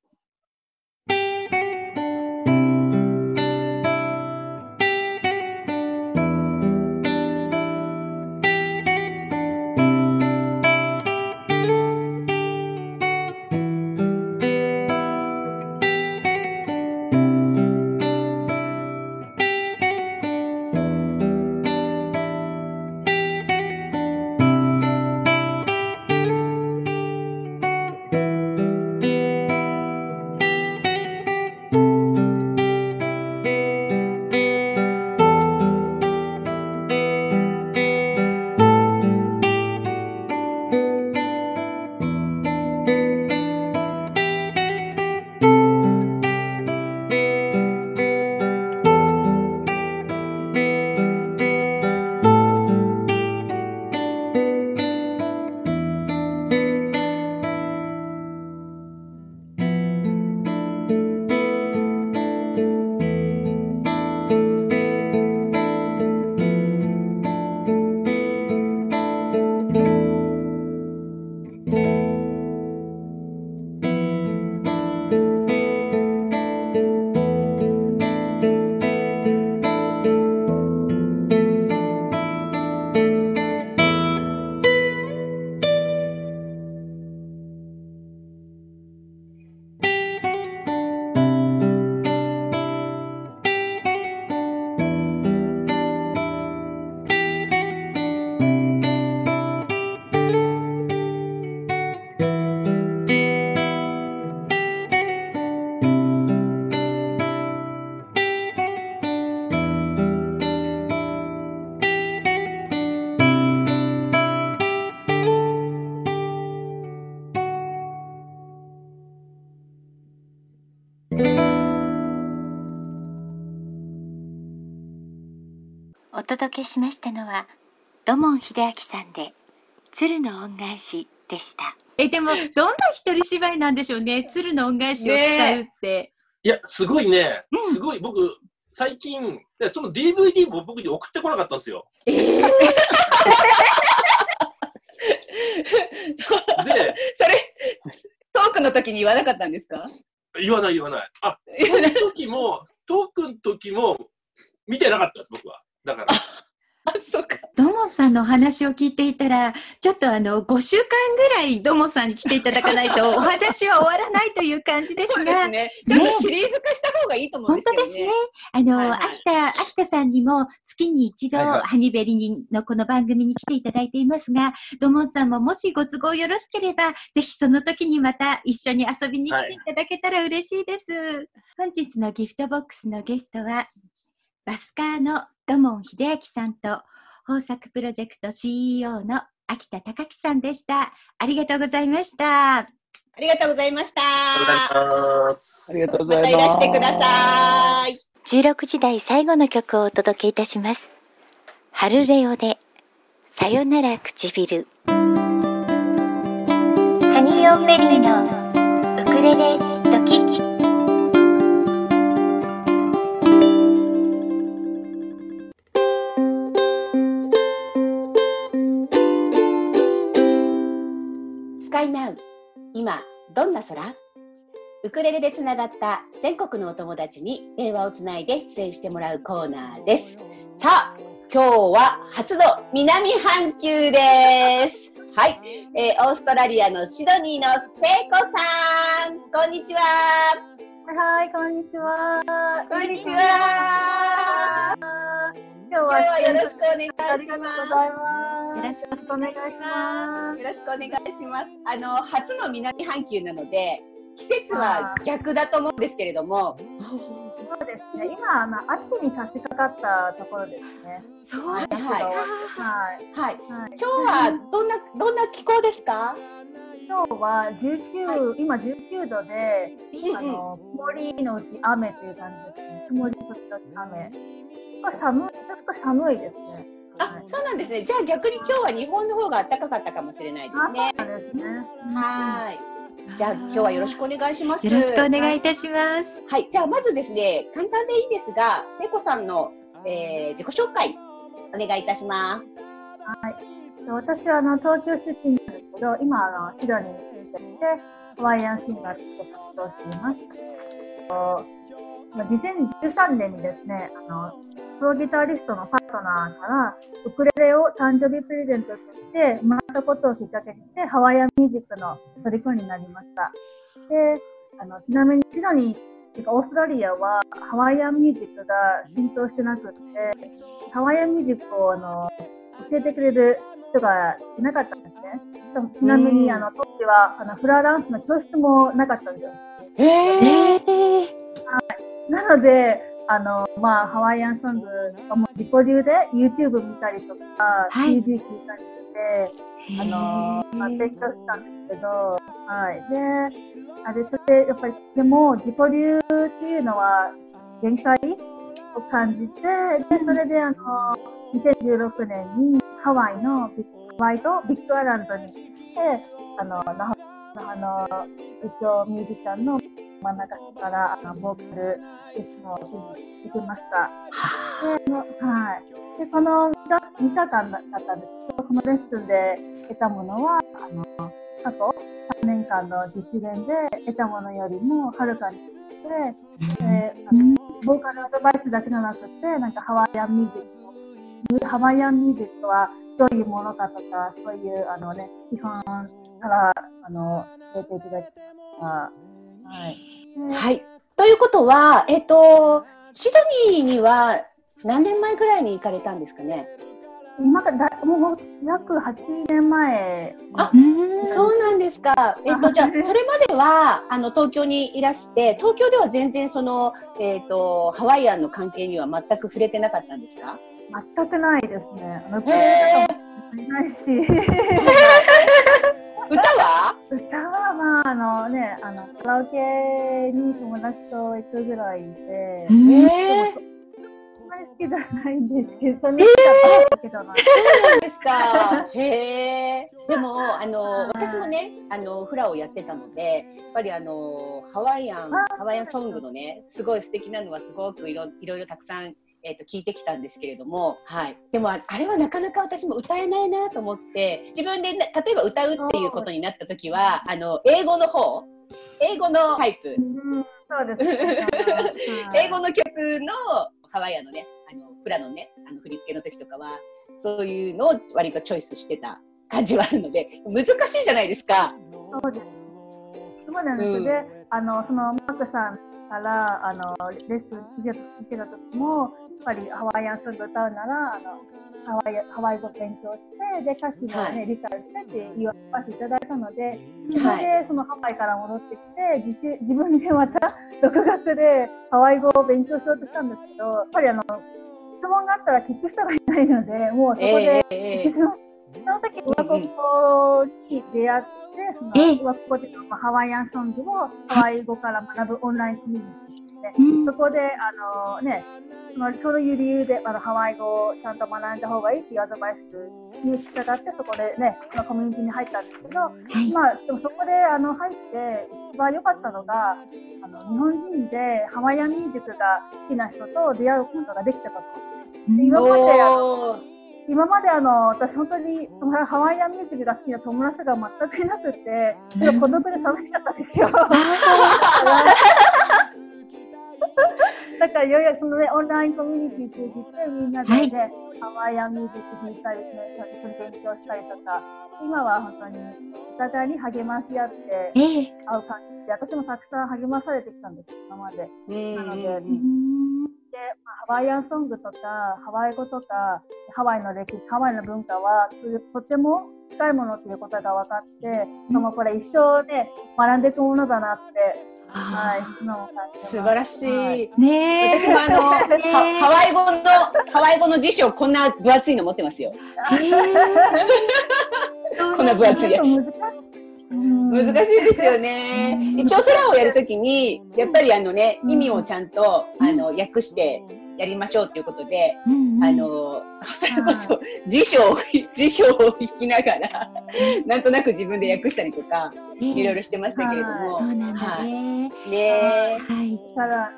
届けしましたのは土門秀明さんで鶴の恩返しでした。えでもどんな一人芝居なんでしょうね。鶴の恩返しを使うって、いや、すごいね。う、ん。すごい、僕、最近、でその DVD も僕に送ってこなかったんですよ。ええで、それ、トークの時に言わなかったんですか？言わない言わない。あ、その時も、トークの時も、見てなかったです、僕は。だから。あ、そうか。土門さんのお話を聞いていたら、ちょっとあの、5週間ぐらい土門さんに来ていただかないと、お話は終わらないという感じですが、そうですね。ちょっとシリーズ化した方がいいと思うん本ですけどね。当ですね。あの、はいはい秋田、秋田さんにも月に一度、はいはいハニベリにのこの番組に来ていただいていますが、土門さんももしご都合よろしければ、ぜひその時にまた一緒に遊びに来ていただけたら嬉しいです。本日のギフトボックスのゲストは、バスカーの土門秀明さんと、豊作プロジェクト CEO の秋田隆樹さんでした。ありがとうございました。ありがとうございました。ありがとうございますま。たいらしてください。16時台最後の曲をお届けいたします。春レオで、さよなら唇。ハニーオンベリーのウクレレ時。ス今どんな空？ウクレレでつながった全国のお友達に電話をつないで出演してもらうコーナーです。さあ今日は初の南半球です。はい、えーオーストラリアのシドニーの聖子さん。こんにちは。はい、こんにちは。こんにちは今日はよろしくお願いします。よろしくお願いしますす。よろしくお願いしますあの初の南半球なので季節は逆だと思うんですけれどもそうですね。今あの秋に差し掛かったところですね。そうはいはいはい。はいはい。今日はどんなどんな気候ですか？今日は19、今19度で、うんあの曇りのうち雨という感じですね。曇り時々雨。少し寒い、少し寒いですね。あ、そうなんですね。じゃあ逆に今日は日本の方が暖かかったかもしれないですね。そうですね。はい。じゃあ今日はよろしくお願いします。よろしくお願いいたします。はい。じゃあまずですね、簡単でいいですが、聖子さんの、えー自己紹介お願いいたします。私はあの東京出身なんですけど、今あのシドニーに住んでいて、ハワイアンシンガーとして活動しています。2013年にですね、あのプロギタリストのパートナーからウクレレを誕生日プレゼントとしてもらったことをきっかけにしてハワイアンミュージックの虜になりました。で、あのちなみにシドニーてかオーストラリアはハワイアンミュージックが浸透してなくて、ハワイアンミュージックをあの教えてくれる人がいなかったんですね。ちなみにあの当時はあのフラダンスの教室もなかったんですよ。え。ー、えー、なので、あの、まあ、ハワイアンソングとかも自己流で YouTube 見たりとか、はい。CD 聞いたりして、あの、まあ、勉強したんですけど、はい。で、あれ、それで、やっぱり、でも、自己流っていうのは限界を感じて、で、それで、あの、2016年にハワイのビッグ、ハワイとビッグアイランドに行って、あの、那覇那覇の一応ミュージシャンの真ん中からあのボーカルレッスンを受けました。で、はい。で、この3日間だったんですけど、このレッスンで得たものは、あの、過去3年間の実習練で得たものよりもはるかにて、であのボーカルアドバイスだけじゃなくて、なんかハワイアンミュージックハワイアンミュージックはどういうものかとか、そういうあのね、基本からあの教えていただき。はい。ではい。ということは、えっ、と、シドニーには何年前ぐらいに行かれたんですかね？今からだもう約8年前あうんそうなんですか。えっ、と、じゃあ、それまでは、あの、東京にいらして、東京では全然その、えっ、と、ハワイアンの関係には全く触れてなかったんですか？全くないですね。ないし、歌は？歌はまああのねあのカラオケに友達と行くぐらいで、うんえあんまり好きじゃないんですけど、そんな好きだったけどな。そうですか。へえ。でも、あの、私もね、あの、フラをやってたので、やっぱりあの、ハワイアン、ハワイアンソングのね、すごい素敵なのはすごくいろいろいろたくさんえー、と聞いてきたんですけれども、はい、でもあれはなかなか私も歌えないなと思って自分で例えば歌うっていうことになった時はあの英語の方英語のタイプ、うん、そうです、ね、英語の曲のハワイアンのねあのフラのねあの振り付けの時とかはそういうのを割とチョイスしてた感じはあるので難しいじゃないですか。そうです。そうなんです、うん、であのそのマークさんからあのレッスン受けた時もぱりハワイアンソング歌うならあのハワイハワイ語勉強してで歌詞も、ね、はい、理解してって言わせていただいたのでそれでそのハワイから戻ってきて自自分でまた 独学でハワイ語を勉強しようとしたんですけどやっぱりあの質問があったら聞く人がいないのでもうそこで、えー、その時上国語に出会ってその上国語でハワイアンソングをハワイ語から学ぶオンラインコミュニティで、うん、そこであのねまあ、そういう理由であのハワイ語をちゃんと学んだ方がいいっていうアドバイスに従ってそこでね、まあ、コミュニティに入ったんですけど、はい、まあでもそこであの入って一番良かったのがあの日本人でハワイアンミュージックが好きな人と出会うことができたこと。今まであの今まであの私本当にハワイアンミュージックが好きな友達が全くいなくて、孤独で寂しかったんですよ。だからようやくそのね、オンラインコミュニティ通じてみんなでね、はい、ハワイアンミュージック弾いたり、ね、一緒に勉強したりとか、今は本当にお互いに励まし合って会う感じで、私もたくさん励まされてきたんです、今まで。なので、でまあ、ハワイアンソングとか、ハワイ語とか、ハワイの歴史、ハワイの文化は、とても近いものっていうことが分かって、うん、もこれ一生ね、学んでいくものだなってはい、素晴らしい。はい、ね私もあの、ハワイ語の、ハワイ語の辞書、こんな分厚いの持ってますよ。こんな分厚いやつ。難しいですよね。一応フラをやるときに、やっぱりあのね、意味をちゃんと、あの、訳してやりましょうということで、うんうん、あの、それこそ辞書を、辞書を引きながら、なんとなく自分で訳したりとか、えー、いろいろしてましたけれども。はい、ね。はい。ただ、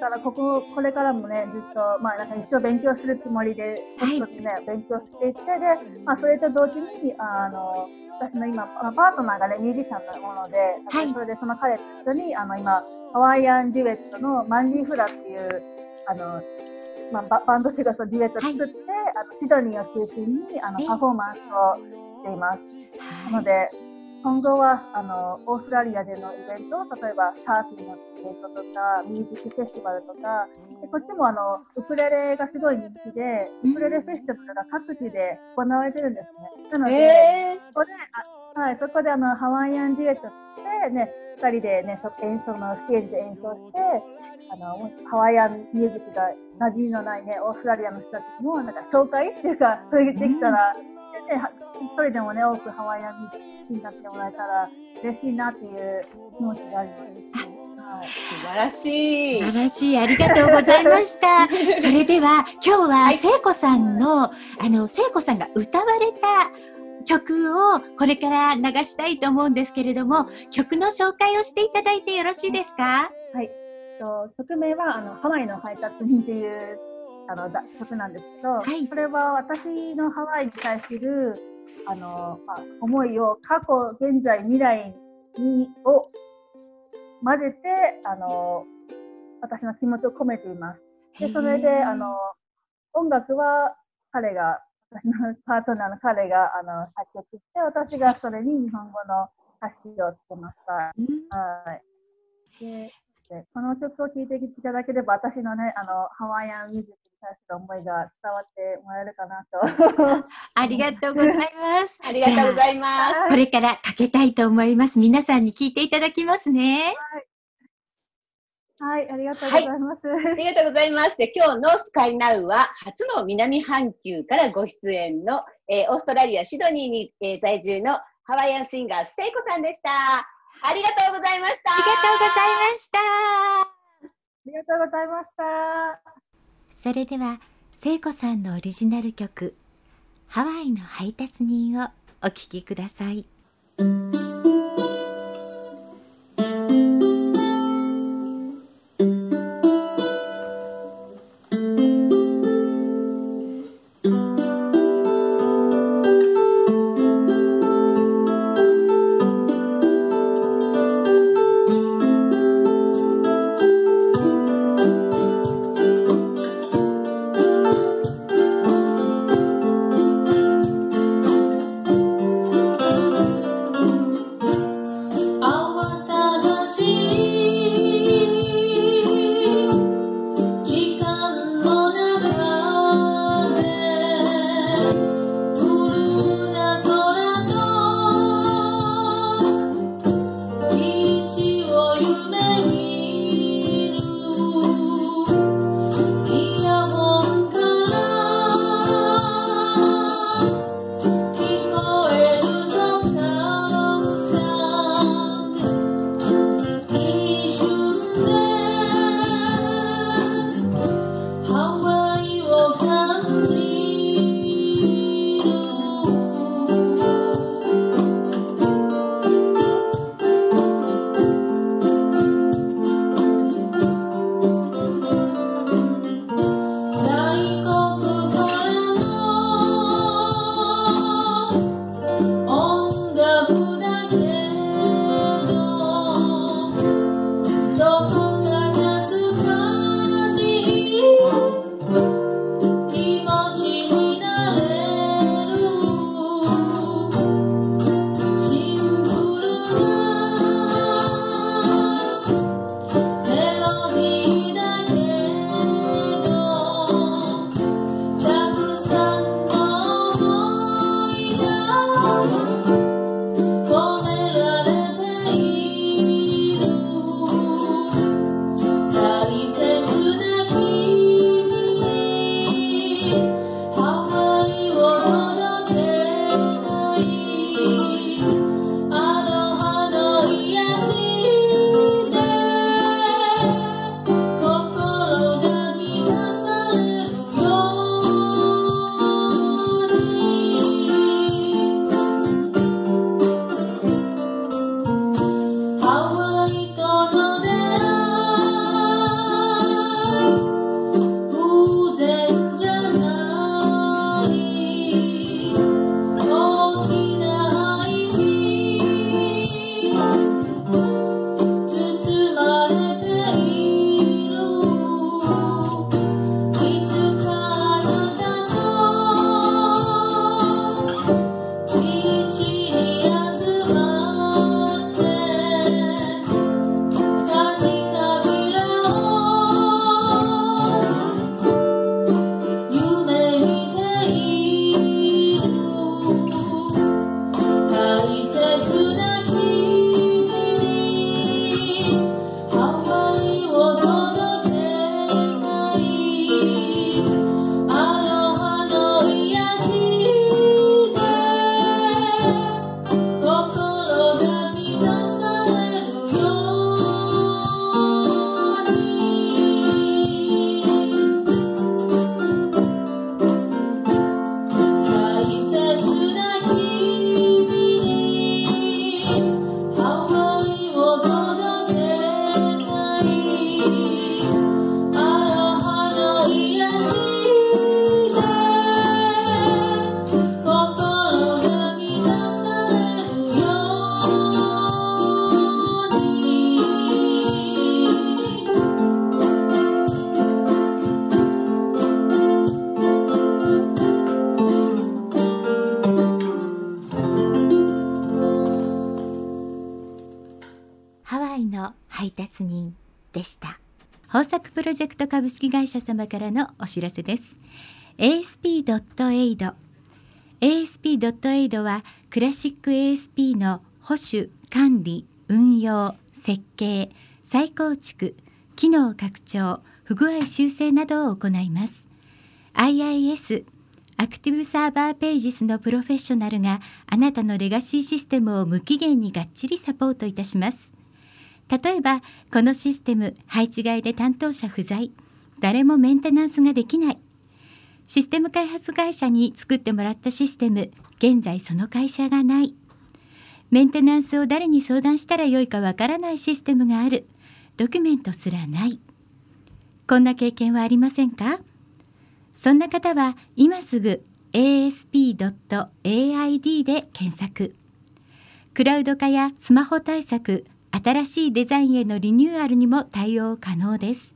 ただここ、これからもね、ずっと、まあ、なんか一生勉強するつもりで、コツコツね、勉強していって、で、まあ、それと同時に、あの、私の今、パートナーがね、ミュージシャンなもので、はい、それでその彼と一緒に、あの、今、ハワイアンデュエットのマンジーフラっていう、あの、まあ、バンドというかそのデュエット作って、はい、あのシドニーを中心にあのパフォーマンスをしています。なので今後はあのオーストラリアでのイベント例えばサーフィンのイベントとかミュージックフェスティバルとかでこっちもあのウクレレがすごい人気でウクレレフェスティバルが各地で行われてるんですね。なので、えー、そこであはい、そこであのハワイアンデュエットして、ね、2人で、ね、演奏のステージで演奏してあのハワイアンミュージックが馴染みのないねオーストラリアの人たちもなんか紹介っていうかそれできたら、うん、で一人でもね多くハワイアンミュージック好きになってもらえたら嬉しいなっていう気持ちがあります。はい、素晴らしい。素晴らしい。ありがとうございました。それでは、今日は聖子さんの、はい、あの、聖子さんが歌われた曲をこれから流したいと思うんですけれども、曲の紹介をしていただいてよろしいですか？はい。と曲名はあのハワイの配達人っていうあのだ曲なんですけど、はい、それは私のハワイに対するあの、まあ、思いを過去、現在、未来にを混ぜてあの私の気持ちを込めています。でそれであの音楽は彼が私のパートナーの彼があの作曲して私がそれに日本語の歌詞をつけました。はい、ででこの曲を聴いていただければ、私のね、あの、ハワイアンミュージックに対する思いが伝わってもらえるかなと。ありがとうございます。ありがとうございます。これからかけたいと思います。皆さんに聞いていただきますね。はい。はい、ありがとうございます。はい、ありがとうございます。じゃ今日のスカイナウは初の南半球からご出演の、えー、オーストラリア・シドニーに、えー、在住のハワイアンシンガー、セイコさんでした。ありがとうございました。ありがとうございました。ありがとうございました。それでは聖子さんのオリジナル曲「ハワイの配達人」をお聴きください。式会社様からのお知らせです。ASP.AID ASP.AID はクラシック ASP の保守管理運用設計再構築機能拡張不具合修正などを行います。IIS アクティブサーバーページスのプロフェッショナルがあなたのレガシーシステムを無期限にがっちりサポートいたします。例えばこのシステム配置外で担当者不在。誰もメンテナンスができない。システム開発会社に作ってもらったシステム現在その会社がない。メンテナンスを誰に相談したらよいかわからないシステムがある。ドキュメントすらない。こんな経験はありませんか？そんな方は今すぐ asp.aid で検索。クラウド化やスマホ対策新しいデザインへのリニューアルにも対応可能です。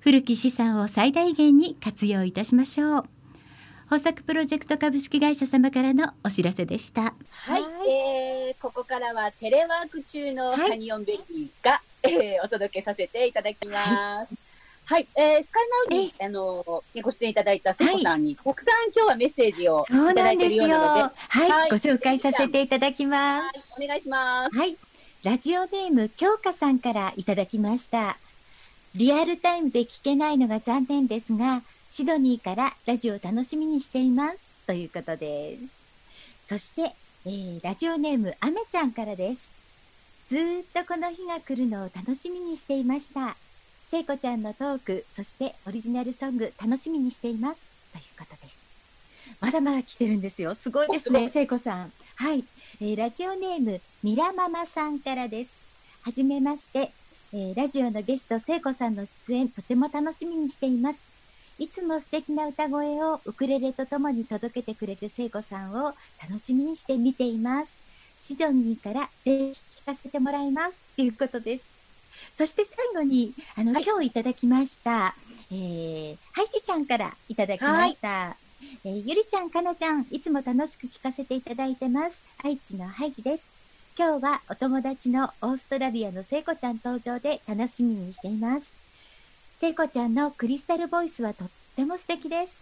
古き資産を最大限に活用いたしましょう。豊作プロジェクト株式会社様からのお知らせでした。はい、えーここからはテレワーク中のはい。ハニオンベリーが、えーお届けさせていただきます。はい、えースカイナウに、あのーご出演いただいた聖子さんに、たくさん今日はメッセージをいただいているようなので、はい、はい。ご紹介させていただきます。はい、お願いします。はい。ラジオネーム京香さんからいただきました。リアルタイムで聞けないのが残念ですが、シドニーからラジオを楽しみにしています。ということです。そして、えーラジオネームあめちゃんからです。ずーっとこの日が来るのを楽しみにしていました。聖子ちゃんのトーク、そしてオリジナルソング楽しみにしています。ということです。まだまだ来てるんですよ。すごいですね、聖子さん。はい。えーラジオネームミラママさんからです。はじめまして、えーラジオのゲスト聖子さんの出演とても楽しみにしています。いつも素敵な歌声をウクレレとともに届けてくれる聖子さんを楽しみにして見ています。シドニーからぜひ聞かせてもらいますということです。そして最後に、あの、今日いただきました、えー、ハイジちゃんからいただきました。えーゆりちゃん、かなちゃん、いつも楽しく聞かせていただいてます。愛知のハイジです。今日はお友達のオーストラリアの聖子ちゃん登場で楽しみにしています。聖子ちゃんのクリスタルボイスはとっても素敵です。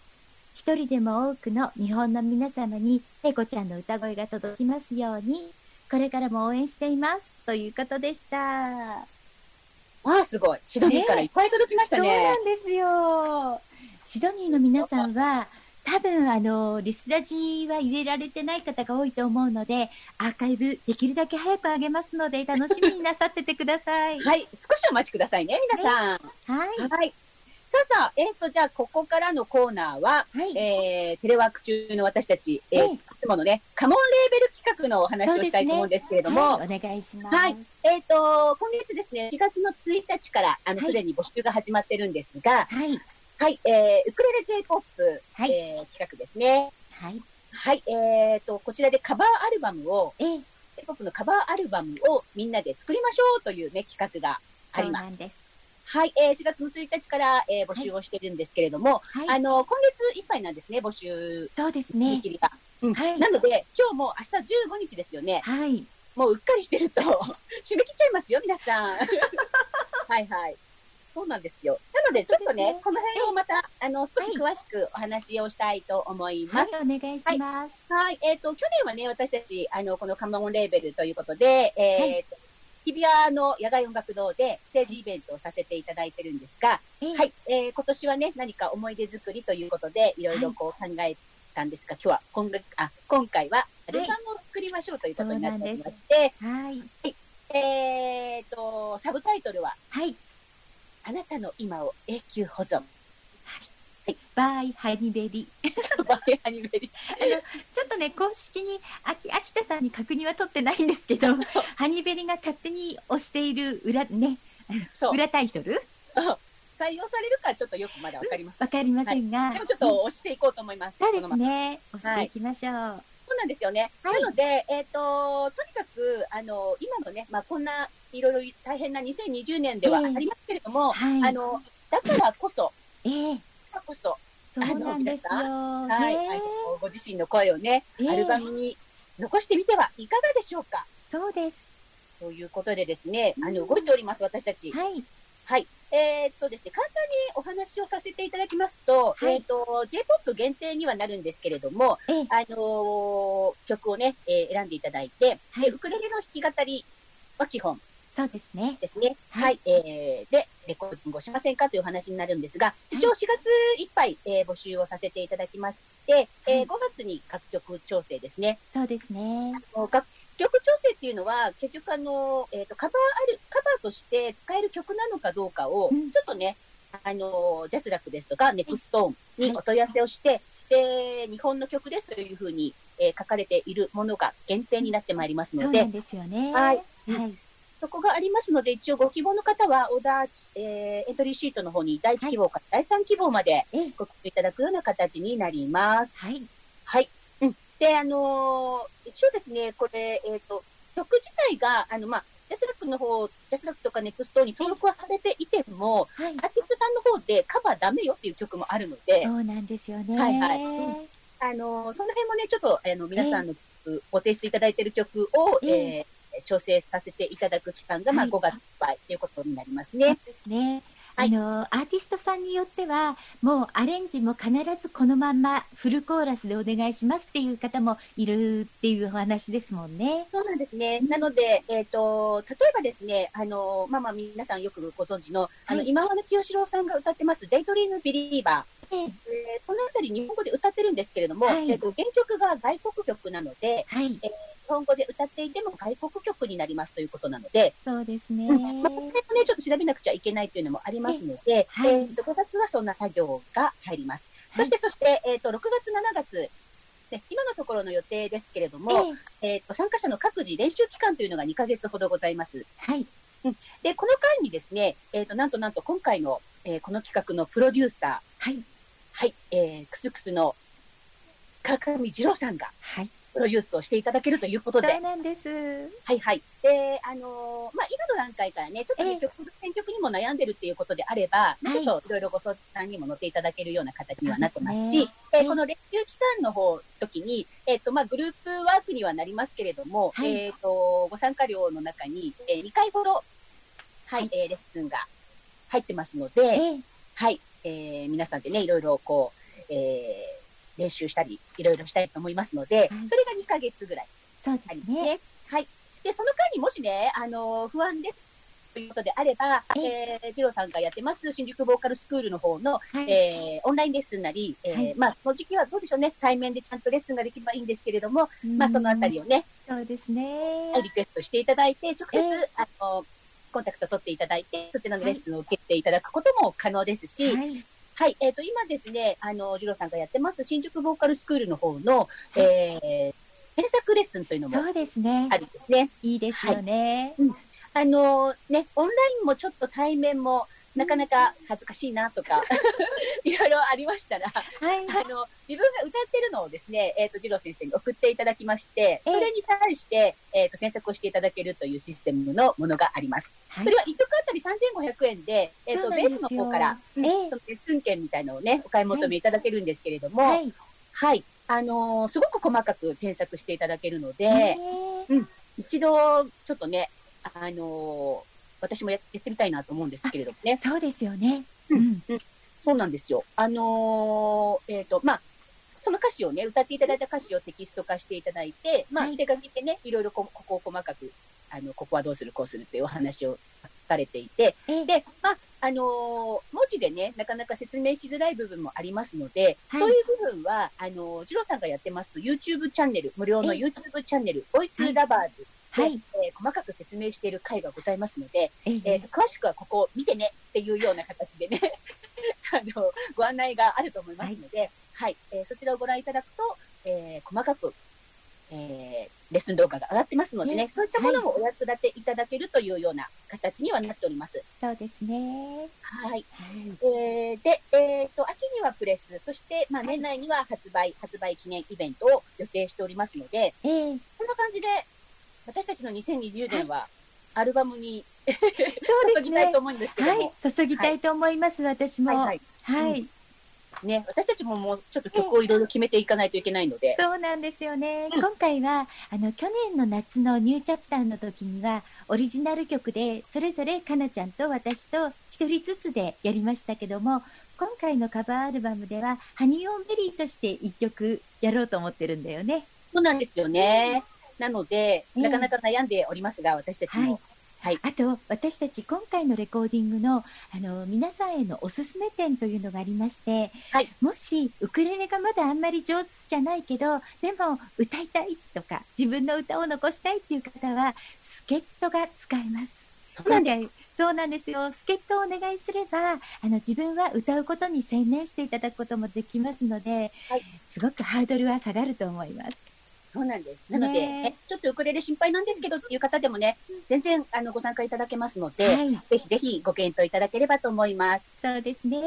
一人でも多くの日本の皆様に聖子ちゃんの歌声が届きますように、これからも応援しています。ということでした。わあ、すごい。シドニーからいっぱい届きましたそうねな。んですよ。シドニーの皆さんは、多分あのリスラジは入れられてない方が多いと思うので、アーカイブできるだけ早く上げますので、楽しみになさっててください。はい、少しお待ちくださいね、皆さん。はい。はい。さあさあ、えっ、と、じゃあ、ここからのコーナーは、はい。えーテレワーク中の私たち、えーええいつものね、カモンレーベル企画のお話をしたいと思うんですけれども、はい、お願いします。はいえっ、と、今月ですね、4月の1日から、あの、はいすでに募集が始まってるんですが、はい。はい、えーウクレレ J-POP、はいえー企画ですね。はい。はい、えっ、と、こちらでカバーアルバムを、ええ、J-POP のカバーアルバムをみんなで作りましょうというね、企画があります。そうなんです。はい、えー4月の1日から、えー募集をしてるんですけれども、はい。あの、今月いっぱいなんですね、募集そうですね。切りが。うんはいなので、今日も明日15日ですよね。はい。もううっかりしてると、締め切っちゃいますよ、皆さん。はいはい。そうなんですよ。なので、ちょっとね、ねこの辺をまた、あの、少し詳しくお話をしたいと思います。はい、お願いします。はい。えっ、と、去年はね、私たち、あの、このカモンレーベルということで、えっ、と、日比谷の野外音楽堂でステージイベントをさせていただいてるんですが、ええはい、えー今年はね、何か思い出作りということで、いろいろこう考えたんですが、今日は今があ今回はアルバムを作りましょうということになっておりまして、はい。えっ、と、サブタイトルは、はい。あなたの今を永久保存。バイ、ハニベリ。バイアニメリちょっとね、公式に、秋秋田さんに確認は取ってないんですけど、ハニベリが勝手に押している裏、ね、そう、裏タイトル？採用されるかちょっとよくまだわかりません。わかりませんが、でもちょっと押していこうと思います。そうですね。押していきましょう。そうなんですよね。はいなので、えっ、と、とにかく、あの、今のね、まあ、こんないろいろ大変な2020年ではあええりますけれども、はい。あの、だからこそ、ええだからこそ、そうなんですよ。はい、ねあのご自身の声をね、ええアルバムに残してみてはいかがでしょうか？そうです。ということでですね、あの、動いております、私たち。はい。はい。えーっとですね、簡単にお話をさせていただきますと、はいえーっと、J-POP 限定にはなるんですけれども、ええあのー曲をね、えー選んでいただいて、はいで、ウクレレの弾き語りは基本そうですね。ですね。ははいい。えーで、レコーディングをしませんかというお話になるんですが、い一応4月いっぱい、えー募集をさせていただきまして、えーはい5月に楽曲調整ですね。そうですね。あの楽曲調整っていうのは、結局あの、えっ、と、カバーある、カバーとして使える曲なのかどうかを、うんちょっとね、あの、ジャスラックですとか、ネクストーンにお問い合わせをして、で、日本の曲ですというふうに、えー書かれているものが限定になってまいりますのでそうですよね。はいはい。そこがありますので、一応ご希望の方は、オーダーし、えーエントリーシートの方に第1希望から第3希望までええご記入いただくような形になります。はい。はい。うん。で、あのー一応ですね、これ、えっ、と、曲自体が、あの、まあ、ジャスラックの方、ジャスラックとかネクストに登録はされていても、はい。アーティストさんの方でカバーダメよっていう曲もあるのでそ、うなんですよね。はいはいうんあのーその辺もね、ちょっと、あの、皆さんの曲、ご提出いただいている曲を、えええー調整させていただく期間が、まあ、はい5月いっぱいということになりますそうね。ですね。はいあのアーティストさんによってはもうアレンジも必ずこのまんまフルコーラスでお願いしますっていう方もいるっていうお話ですもんね。そうなんですね。なので、えっ、と、例えばですね、あの、まあまあ皆さんよくご存知の、あの、はい今和清志郎さんが歌ってます、デイドリームビリーバー。えええーこのあたり日本語で歌ってるんですけれども、はい。えっと原曲が外国曲なので、はい、日本語で歌っていても外国曲になりますということなので、そうですね。うんまあ、これもね、ちょっと調べなくちゃいけないというのもありますので、はい。えっと5月はそんな作業が入ります。はい。そして、そして、えっ、と、6月、7月、ね、今のところの予定ですけれども、ええ。えっ、と、参加者の各自練習期間というのが2ヶ月ほどございます。はい、で、この間にですね、えっ、と、なんとなんと今回の、えーこの企画のプロデューサー、はい、はい、えー、クスクスの川上二郎さんがはい、プロデュースをしていただけるということで。そう、なんです。はいはい。で、あのーまあ、今の段階からね、ちょっとね、ええ。曲、選曲にも悩んでるっていうことであれば、い。ちょっといろいろご相談にも乗っていただけるような形にはなってますし、えーええこの練習期間の方、時に、えっ、と、まあ、グループワークにはなりますけれども、はい。えっ、と、ご参加料の中に、えー2回ほど、はい、はい。えーレッスンが入ってますので、ええ。はい、えー皆さんでね、いろいろこう、えー練習したり、いろいろしたいと思いますので、それが2ヶ月ぐらいそうですね。はい。で、その間にもしね、あのー不安ですということであれば、えー、二郎さんがやってます、新宿ボーカルスクールの方の、はい、えーオンラインレッスンなり、えーはいまあ、その時期はどうでしょうね、対面でちゃんとレッスンができればいいんですけれども、うんまあ、そのあたりをね、そうですね。はいリクエストしていただいて、直接、ええあのコンタクト取っていただいて、そちらのレッスンを受けていただくことも可能ですし、はい、はい、えっ、と、今ですね、あの、二郎さんがやってます、新宿ボーカルスクールの方の、えー、検索レッスンというのもそうですねあ。りですね。いいですよね。あのね、オンラインもちょっと対面も、なかなか恥ずかしいなとか、いろいろありましたら、はい、あの、自分が歌ってるのをですね、えっ、と、二郎先生に送っていただきまして、ええ。それに対して、えっ、と、検索をしていただけるというシステムのものがあります。はい。それは1曲あたり3500円で、えっ、と、そうなんですよ。ベースの方から、うんええそのレッスン券みたいなのをね、お買い求めいただけるんですけれども、はい、はい。あのーすごく細かく添削していただけるので、ええ。一度、ちょっとね、あのー私もややってみたいなと思うんですけれどもね。そうですよね。ううん。ん、そうなんですよ。あのーえっ、と、まあ、その歌詞をね、歌っていただいた歌詞をテキスト化していただいて、まあ、はい。手書きでね、いろいろこここを細かく、あの、ここはどうする、こうするっていうお話を書かれていて、ええ。で、まあ、あのー文字でね、なかなか説明しづらい部分もありますので、はい。そういう部分は、あのー、ジローさんがやってます YouTube チャンネル、無料のええ。YouTube チャンネル、ボイスラバーズで、はい、えー細かく説明している回がございますので、ええ。えーと詳しくはここを見てねっていうような形でね、あの、ご案内があると思いますので、はい、えーそちらをご覧いただくと、えー細かく、えーレッスン動画が上がってますのでね、ね。そういったものもお役立ていただけるというような形にはなっております。そうですね。はい。はい、えーで、えっ、と、秋にはプレス、そして、まあ、年内には発売、発売記念イベントを予定しておりますので、ええ。こんな感じで、私たちの2020年は、アルバムにそうです注ぎたいとね。思うんですけども、はい、注ぎたいと思います。私も。はいはいはい、ね、私たちももうちょっと曲をいろいろ決めていかないといけないので、そうなんですよね。うん今回はあの去年の夏のニューチャプターの時にはオリジナル曲でそれぞれかなちゃんと私と一人ずつでやりましたけども、今回のカバーアルバムではハニーオンベリーとして一曲やろうと思ってるんだよね。そうなんですよね。なので、うんなかなか悩んでおりますが、私たちも。はい。あと私たち今回のレコーディングのあの皆さんへのおすすめ点というのがありまして、はいもしウクレレがまだあんまり上手じゃないけどでも歌いたいとか自分の歌を残したいっていう方は助っ人が使えます。そうなんですそうなんですよ。助っ人をお願いすれば、あの、自分は歌うことに専念していただくこともできますので、はいすごくハードルは下がると思います。そうなんです。なので、ねえちょっとウクレレ心配なんですけどっていう方でもね、全然あのご参加いただけますので、はい。ぜひぜひご検討いただければと思います。そうですね。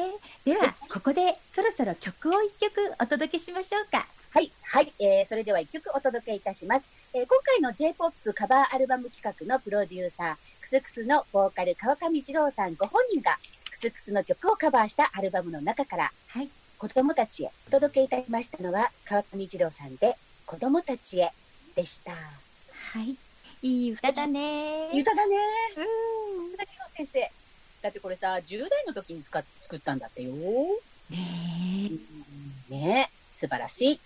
では、ここでそろそろ曲を一曲お届けしましょうか。はい、はい、えー、それでは一曲お届けいたします。えー今回の J-POP カバーアルバム企画のプロデューサー、クスクスのボーカル川上二郎さんご本人が、クスクスの曲をカバーしたアルバムの中から、はい。子供たちへお届けいたしましたのは、川上二郎さんで、子供たちへでした。はい。いい歌だね。言うただね。うん。田次郎先生。だってこれさ、10代の時に使っ作ったんだってよ。ねえ。ね素晴らしい。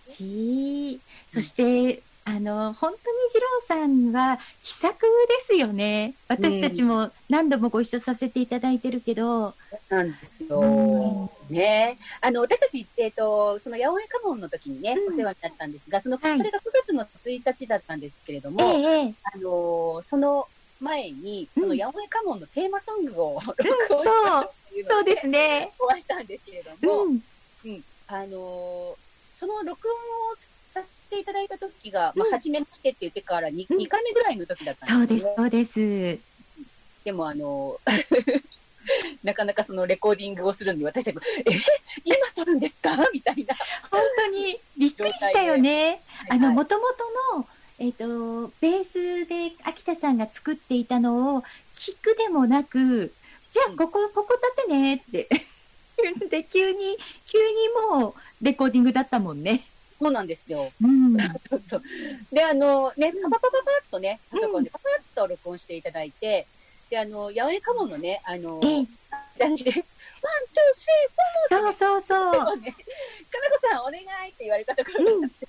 し、そして、あの、本当に二郎さんは気さくですよね。私たちも何度もご一緒させていただいてるけど、なんですよ。うん。ね。あの、私たち、えっ、と、その八百屋家紋の時にね、うん。お世話になったんですが、その、はい。それが9月の1日だったんですけれども、ええええ。あのその前に、そのうん八百屋家紋のテーマソングを録音そうしたっていうのそう。ですね。お会いしたんですけれども、うん。あのその録音をていただいた時が、まあ、うん初めましてって言ってから 2,、うん二回目ぐらいの時だったそうんですでよ、ね。、そうです。でも、あの なかなかそのレコーディングをするのに私たちも、え、今撮るんですか？みたいな。本当にびっくりしたよね。あの、はいもともとの、えっ、と、ベースで秋田さんが作っていたのを聞くでもなく、じゃあ、ここ、ここ立てねって。で、急に、急にもう、レコーディングだったもんね。そうなんですよ。うん。そうそう。で、あの、ね、パパパパパッとね、パソコンでパパッと録音していただいて、で、あの、八百屋家紋のね、あの、ええ、間にね、ワン、ツー、スリー、そうそうそう。フォーね、かなこさんお願いって言われたところがあって、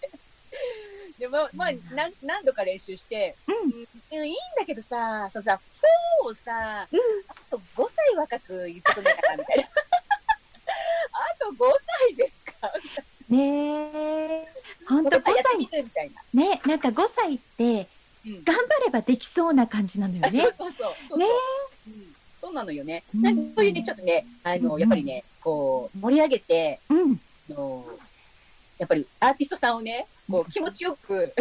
でも、まあ、何何度か練習して、うん。うんいいんだけどさ、そのさ、フォーをさ、うんあと5歳若く言ってくれなかみたいな。あと5歳ですか？ねえ。ほんと5やってみたいな。ね、なんか5歳って、うん頑張ればできそうな感じなのよあね。そうそうそう。ねうんそうなのよね。うんなんかそういうね、ちょっとね、あの、うんやっぱりね、こう、盛り上げて、うん。あのやっぱりアーティストさんをね、こう、気持ちよく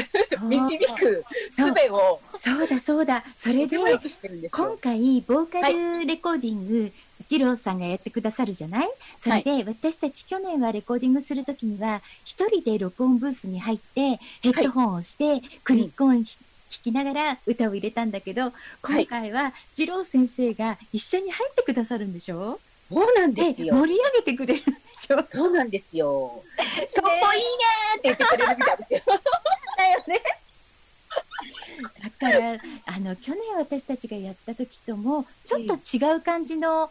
導く術を、そうだそうだ。それで今よ。回、ボーカルレコーディング、二郎さんがやってくださるじゃない？それで、私たち去年はレコーディングするときには、一人で録音ブースに入って、ヘッドホンをして、クリック音弾きながら歌を入れたんだけど、今回は二郎先生が一緒に入ってくださるんでしょ？そうなんでですよ。盛り上げてくれるんでしょ？そうなんですよ。そこいいねーって言ってくれるみたいですよ。だよね。だから、あの、去年私たちがやった時とも、ちょっと違う感じの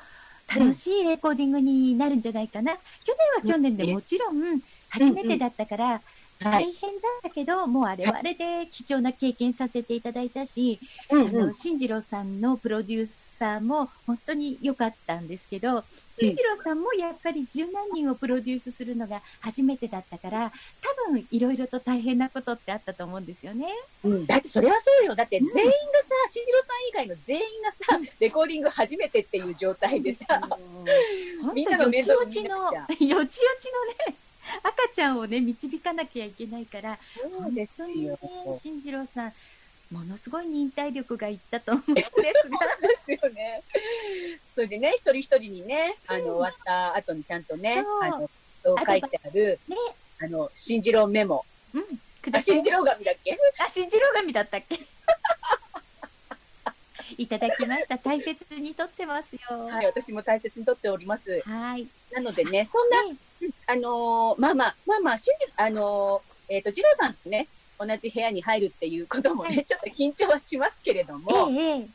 楽しいレコーディングになるんじゃないかな。去年は去年でもちろん、初めてだったから、はい。大変だったけど、もうあれはあれで貴重な経験させていただいたし、うんあの、新次郎さんのプロデューサーも本当に良かったんですけど、新次郎さんもやっぱり十何人をプロデュースするのが初めてだったから、多分いろいろと大変なことってあったと思うんですよね。うん、だってそれはそうよ。だって全員がさ、新次郎さん以外の全員がさ、レコーディング初めてっていう状態でさ、みんなの面倒よち よちよちのね、赤ちゃんをね、導かなきゃいけないから、そうです本当にねよ。、新次郎さん、ものすごい忍耐力がいったと思うんですが、ね。それでね、一人一人にね、あの、終わった後にちゃんとね、あの、そう書いてある、ね、あの、新次郎メモ。うん、くあ、ださい。新次郎紙だっけ？あ、新次郎紙だったっけ？いただきました。大切にとってますよ。はい、私も大切にとっております。はい。なのでね、そんな、ねあのーまあまあ、まあまあ、新次あのーえっ、と、次郎さんとね、同じ部屋に入るっていうこともね、はいちょっと緊張はしますけれども、ええええ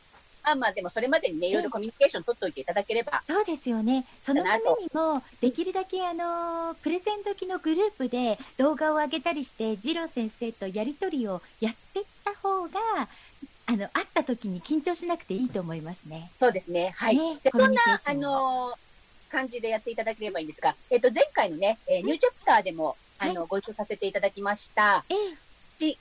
まあまあ、でもそれまでにね、いろいろコミュニケーション取っておいていただければ、そうですよね。そのためにも、できるだけあの、プレゼン時のグループで動画を上げたりして、次郎先生とやりとりをやっていった方が、あの、会った時に緊張しなくていいと思いますね。そうですね。はい。ねで、そんな、あのー感じでやっていただければいいんですが、えっ、と、前回のね、えーニューチャプターでも、あの、ご一緒させていただきました。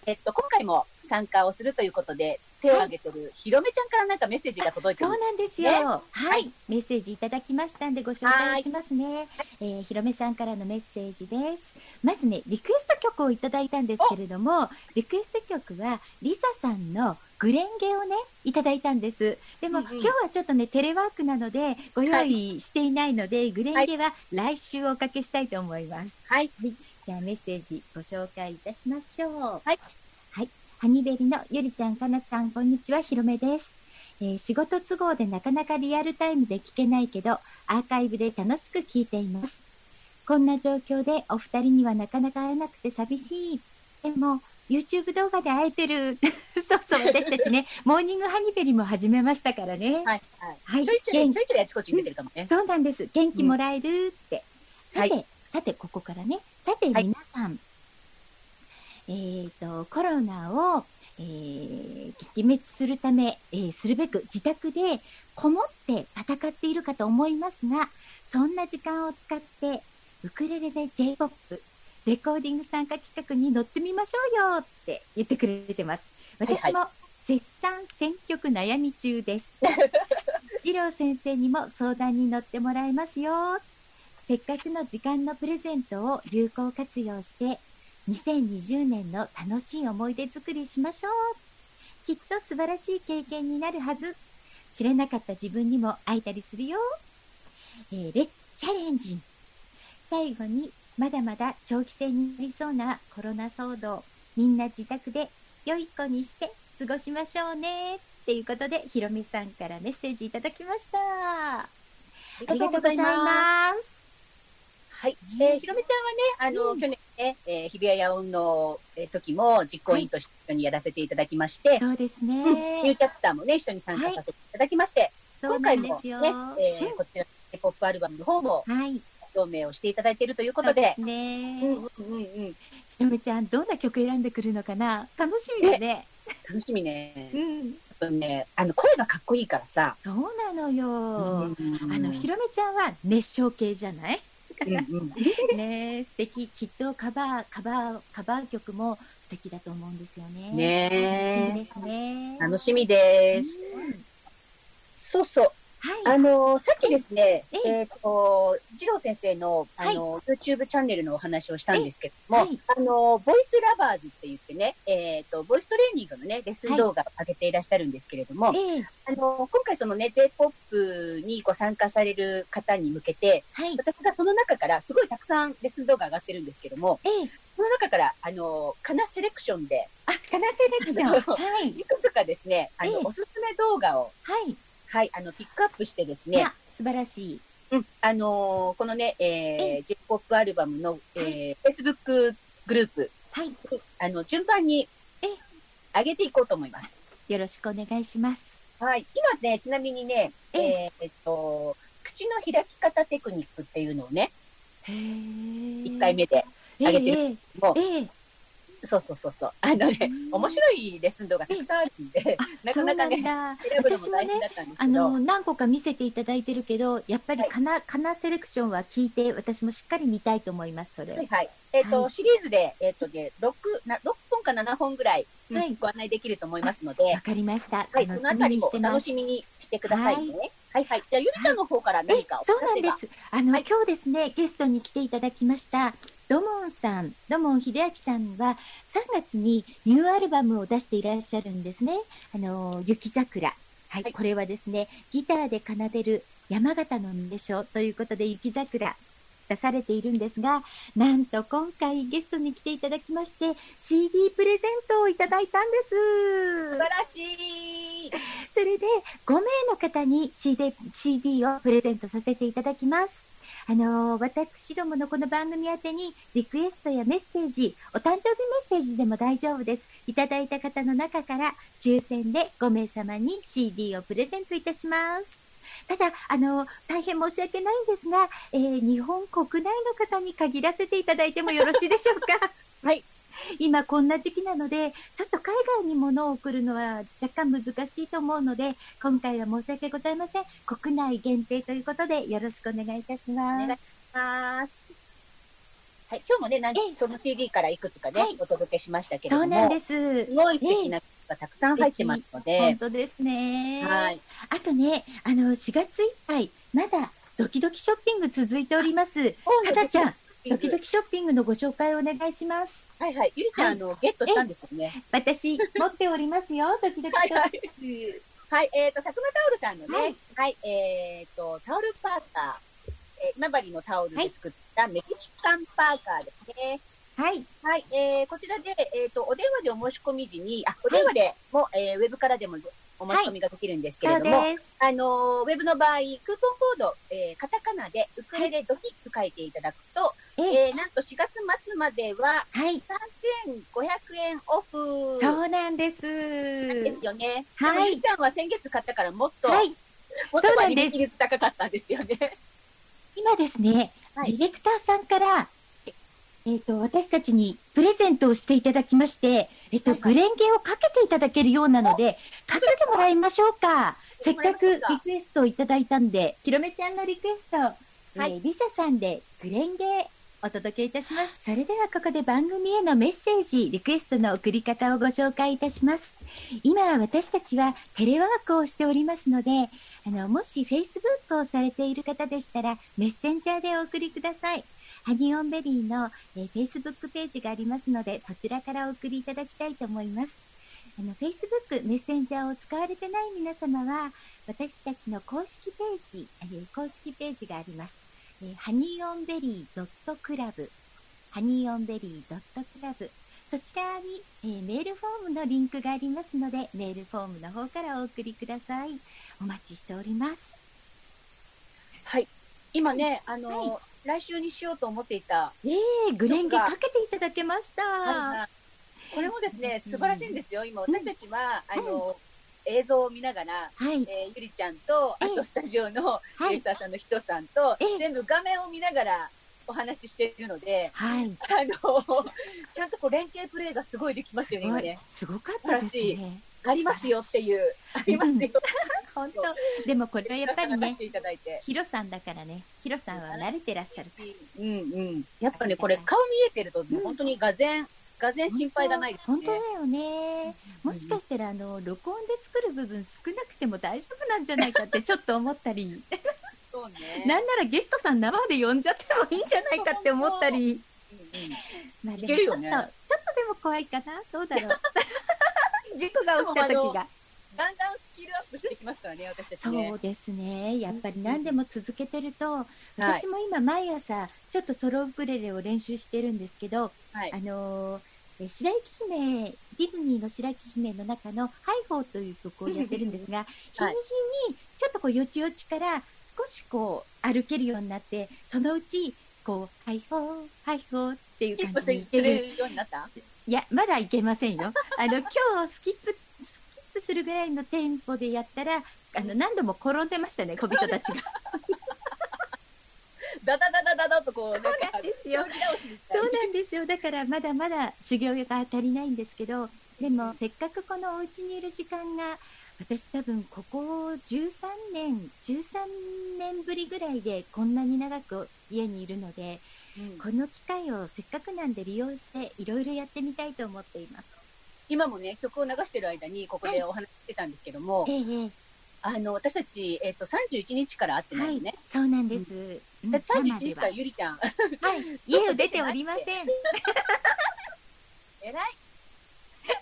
えっと、今回も参加をするということで、手を挙げてるひろめちゃんからなんかメッセージが届いてるそうなんですよ。ねはい、はいメッセージいただきましたんでご紹介しますね。えーひろめさんからのメッセージです。まずね、リクエスト曲をいただいたんですけれども、リクエスト曲はリサさんのグレンゲをね、いただいたんです。でも、うんうん今日はちょっとね、テレワークなので、ご用意していないので、グレンゲは来週おかけしたいと思います。はいじゃあメッセージご紹介いたしましょう。はい。はい。ハニベリのゆりちゃん、かなちゃん、こんにちは、ひろめです。えー仕事都合でなかなかリアルタイムで聞けないけど、アーカイブで楽しく聞いています。こんな状況でお二人にはなかなか会えなくて寂しい。でも、YouTube 動画で会えてる。そうそう、私たちね、モーニングハニベリも始めましたからね。はいはいはいちょいちょいちょいちょいあちこちに出てるかもねそうなんです。元気もらえるって。さて、はいさて、ここからね。さて、はい皆さん。えっ、と、コロナを、えー撃滅するため、えーするべく自宅でこもって戦っているかと思いますが、そんな時間を使って、ウクレレで J-POP、レコーディング参加企画に乗ってみましょうよって言ってくれてます。はい私も絶賛選曲悩み中です。次郎先生にも相談に乗ってもらえますよ。せっかくの時間のプレゼントを有効活用して、2020年の楽しい思い出作りしましょう。きっと素晴らしい経験になるはず。知れなかった自分にも会えたりするよ。えーレッツチャレンジ最後に、まだまだ長期戦になりそうなコロナ騒動、みんな自宅で良い子にして過ごしましょうね。っていうことで、ひろみさんからメッセージいただきました。ありがとうございます。はい。えーひろめちゃんはね、あの、うん去年ね、えー日比谷野音の、えー時も実行委員として一緒にやらせていただきまして、そうですうんニュねー。キャプターもね、一緒に参加させていただきまして、そうな今回もんですよ。ね、えーこちら、ポップアルバムの方もうんはい。表明をしていただいているということでです、ね。うんうんうんうん。ひろめちゃん、どんな曲選んでくるのかな？楽しみだね。楽しみね。うん。あとね、あの、声がかっこいいからさ。そうなのよ。ああの、ひろめちゃんは熱唱系じゃない？うんうん ねえ素敵。きっとカバー、カバー、カバー曲も素敵だと思うんですよね。ねえ楽しみですね。楽しみです。うんそうそう。はい。あの、さっきですね、えええっ、と、二郎先生の、あの、YouTube チャンネルのお話をしたんですけども、はいあの、ボイスラバーズって言ってね、えっ、と、ボイストレーニングのね、レッスン動画を上げていらっしゃるんですけれども、ええあの、今回そのね、J-POP にご参加される方に向けて、はい。私がその中から、すごいたくさんレッスン動画上がってるんですけども、ええその中から、あの、カナセレクションで、あ、カナセレクション。はい。いくつかですね、あの、ええおすすめ動画を、はい。はい、あの、ピックアップしてですね、あ素晴らしい。うん、あのーこのね、ええー、J-POP アルバムの、えー、Facebook グループ、はい。あの、順番にえ、上げていこうと思います。よろしくお願いします。はい。今ね、ちなみにね、ええーえっと、口の開き方テクニックっていうのをね、へえ。1回目で上げてるええもう、ええそうそうそうそう。あのねうん、面白いレッスン動画たくさんあるんで、なかなかね、選ぶのも私もね大変だったんですあけど、の何個か見せていただいてるけどやっぱりはい。カナ,、カナセレクションは聞いて私もしっかり見たいと思いますそれ、はい。はい。えっ、と、はい。シリーズで、えっ、とね、6、な6本か7本ぐらい、うんはい。ご案内できると思いますので。わ、かりました、はい、そのあたりも楽しみにしてくださいね。はい、はい、じゃあ、ゆりちゃんの方から何かお知そう。なんです。あの、はい。今日ですねゲストに来ていただきましたドモンさんドモン秀明さんは3月にニューアルバムを出していらっしゃるんですね。あの雪桜。はい、はい。これはですねギターで奏でる山形の名所ということで雪桜出されているんですがなんと今回ゲストに来ていただきまして CD プレゼントをいただいたんです素晴らしい。それで5名の方に CD, CD をプレゼントさせていただきます。あのー私どものこの番組宛てにリクエストやメッセージ、お誕生日メッセージでも大丈夫です。いただいた方の中から抽選で5名様に CD をプレゼントいたします。ただ、あのー大変申し訳ないんですが、えー日本国内の方に限らせていただいてもよろしいでしょうか？はい。今こんな時期なので、ちょっと海外に物を送るのは若干難しいと思うので、今回は申し訳ございません。国内限定ということでよろしくお願いいたします。お願いします。はい、今日もね、なんええその CD からいくつかね、はいお届けしましたけれども、そうなんですす。ごい素敵な曲がたくさん入ってますの本で、当ですね。はい。あとね、あの、4月いっぱい、まだドキドキショッピング続いております。かたちゃん、ドキドキショッピングのご紹介をお願いします。はいはい。ゆりちゃん、あの、ゲットしたんですよね。私、持っておりますよ、ドキドキショッピング。はい、えっ、と、佐久間タオルさんのね、ははいい、えっ、と、タオルパーカー、えー今治のタオルで作ったメキシカンパーカーですね。はい。はい、えーこちらで、えっ、と、お電話でお申し込み時に、あ、お電話でも、えーウェブからでもお申し込みができるんですけれども、です。あのーウェブの場合、クーポンコード、えーカタカナでウクレレドキッと書いていただくと、えええーなんと4月末までははい。3500円オフそうなんです。なんですよね。はいでもゆりちゃんは先月買ったからもっと、はい。もっと割引率高かったんですよね。今ですね、はいディレクターさんから、えっ、と、私たちにプレゼントをしていただきまして、えっ、と、はいはいグレンゲをかけていただけるようなので、かけてもらいましょうか。せっかくリクエストをいただいたんで、ひろめちゃんのリクエスト、はいえーリサさんでグレンゲお届けいたします。それではここで番組へのメッセージ、リクエストの送り方をご紹介いたします。今私たちはテレワークをしておりますので、あの、もし Facebook をされている方でしたら、メッセンジャーでお送りください。ハニオンベリーの、えー Facebook ページがありますので、そちらからお送りいただきたいと思います。あの、Facebook Messenger を使われてない皆様は、私たちの公式ページ、えー公式ページがあります。えーハニーオンベリードットクラブ、ハニーオンベリードットクラブ、そちらに、えーメールフォームのリンクがありますので、メールフォームの方からお送りください。お待ちしております。はい。今ね、あのーは来週にしようと思っていた、えー、グレンゲかけていただけました。これもですね、素晴らしいんですよ。今、私たちは、あのー映像を見ながら、はい。えーゆりちゃんと、あええとスタジオのはいディレクターさんの人さんと、ええ全部画面を見ながらお話ししているので、はい。あのーちゃんとこう連携プレーがすごいできましたよね、今ね。すごかったですね。ありますよっていう、ありますよ。本当。でもこれはやっぱりね。ヒロさんだからね、ヒロさんは慣れてらっしゃる。うんうん。やっぱね、これ顔見えてると、もう本当にがぜん、がぜん心配がないですね。本当だよね。もしかしたら、あの、録音で作る部分少なくても大丈夫なんじゃないかってちょっと思ったり、そうね。なんならゲストさん生で呼んじゃってもいいんじゃないかって思ったり。まあでいけるよねちょっと、ちょっとでも怖いかなどうだろう。事故が起きた時が。だんだんスキルアップしていきますからね、私たちね。そうですね。やっぱり何でも続けてると、はい私も今毎朝ちょっとソロウクレレを練習してるんですけど、はいあ。のーえ白雪姫、ディズニーの白雪姫の中のハイホーという曲をやってるんですが、日 に日にちょっとこうよちよちから少しこう歩けるようになって、そのうちこう、ハイホー、ハイホーっていう感じにいけプするる。ようになった？いや、まだいけませんよ。あの、今日スキップ、スキップするぐらいのテンポでやったら、あの、何度も転んでましたね、小人たちが。ダダダダダダとこう、なんですよそうなんですよ。だからまだまだ修行が足りないんですけど、でもせっかくこのお家にいる時間が、私多分ここ13年、13年ぶりぐらいでこんなに長く家にいるので、うんこの機会をせっかくなんで利用していろいろやってみたいと思っています。今もね、曲を流してる間に、ここでお話ししてたんですけども、えええあの、私たち、えっと、31日から会ってえはいないのね。、そうなんです。うんだって31生では日からゆりちゃん、はい、家を出ておりません。偉い。さ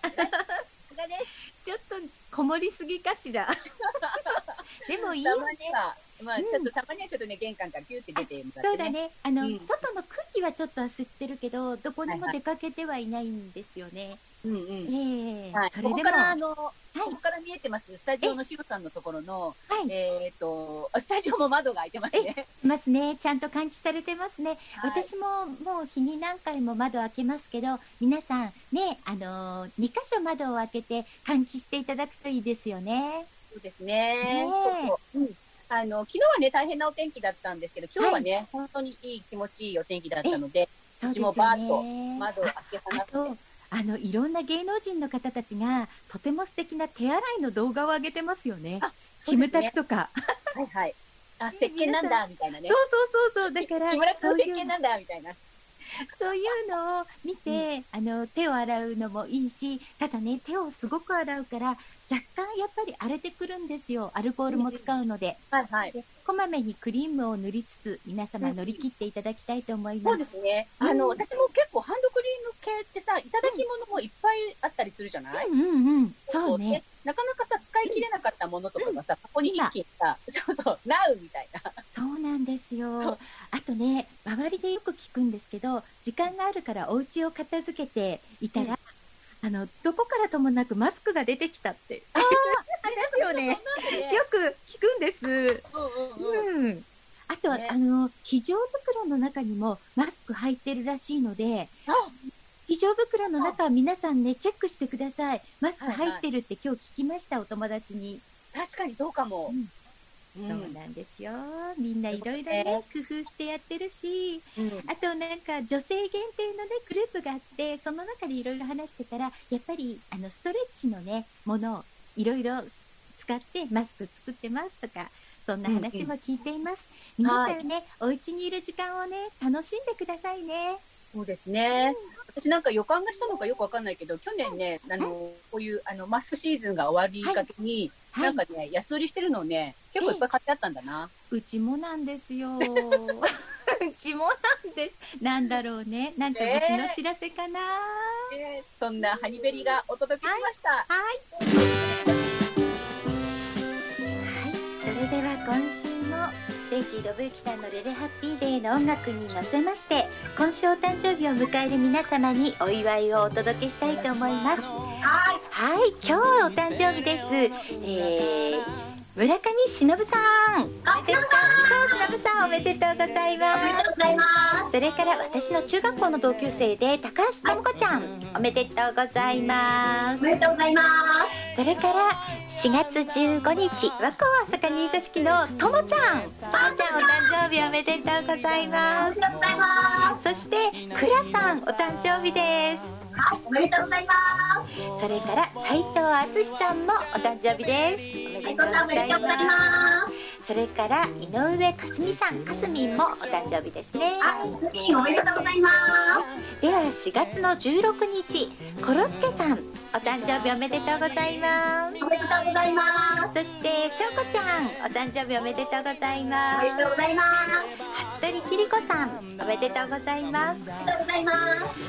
すがです。ちょっとこもりすぎかしら。でもいいたよね。まあ、うんちょっとたまにはちょっとね、玄関からピューって出てもらってね。そうだね。あの、うん外の空気はちょっとは吸ってるけど、どこにも出かけてはいないんですよね。うんうん。ええはい、それでも、ここから、あはの、ここから見えてます、スタジオのヒロさんのところの、い、えっ、と、スタジオも窓が開いてますね。いますね。ちゃんと換気されてますね。はい私ももう日に何回も窓開けますけど、皆さんね、あのー、2箇所窓を開けて換気していただくといいですよね。そうですね。ねえそうそううんあの、昨日はね、大変なお天気だったんですけど、今日はね、本当にいい気持ちいいお天気だったので、そうちもバよーッとね。窓を開け放って、あの、いろんな芸能人の方たちが、とても素敵な手洗いの動画を上げてますよね。あそキムタクとか。はいはい。あ、ね石鹸なんだ、みたいなねそう。そうそうそう。だから、木村君そういう石鹸なんだ、みたいな。そういうのを見て、あの手を洗うのもいいし、ただね、手をすごく洗うから、若干やっぱり荒れてくるんですよ。アルコールも使うので。はいはい。でこまめにクリームを塗りつつ、皆様乗り切っていただきたいと思います。そうですね。あの、私も結構ハンドクリーム系ってさ、いただき物もいっぱいあったりするじゃない、うんうんうん。そうね。でなかなかさ、使い切れなかったものとかがさ、ここに一気にさ、そうそう、ナウみたいな。そうなんですそよう。あとね、周りでよく聞くんですけど、時間があるからお家を片付けていたら、あの、どこからともなくマスクが出てきたって。ありますよね。よく聞くんです。うんうんうん。うん。あとは、ねあの、非常袋の中にもマスク入ってるらしいので、非常袋の中は皆さんね、チェックしてください。マスク入ってるって今日聞きました、お友達に。確かにそうかも。うんそうなんですよ。みんないろいろね、工夫してやってるし、うんあとなんか女性限定のね、グループがあって、その中でいろいろ話してたら、やっぱりあのストレッチのね、ものをいろいろ使ってマスク作ってますとか、そんな話も聞いています。皆さんね、お家にいる時間をね、楽しんでくださいね。そうですね。私なんか予感がしたのかよくわかんないけど、去年ね、あの、こういう、あの、マスクシーズンが終わりかけに、はいなんかね、安売りしてるのをね、結構いっぱい買ってあったんだな。うちもなんですよ。うちもなんです。なんだろうね。なんか虫の知らせかな。でそんなハニベリがお届けしました。はい。はい、それでは今週もレイジー・ロブユキさんのレレハッピーデーの音楽に乗せまして今週お誕生日を迎える皆様にお祝いをお届けしたいと思いますはいはい今日お誕生日ですえー村上忍さん。あ、忍さん。忍さんおめでとうございます。おめでとうございます。それから私の中学校の同級生で高橋智子ちゃん、おめでとうございます。おめでとうございます。それから4月15日、和光朝霞新座式のともちゃん。ともちゃんお誕生日おめでとうございます。おめでとうございます。そしてくらさんお誕生日です。はい、おめでとうございます。それから斉藤敦さんもお誕生日です。おめでとうございます。それから井上かすみさん、かすみんもお誕生日ですね。あ、かすみんおめでとうございます。では4月の16日、コロ誕生日おめでとうございます。おめでとうございます。そしてしょうこちゃん、お誕生日おめでとうございます。おめでとうございます。服部きりこさん、おめでとうございます。おめでとうございます。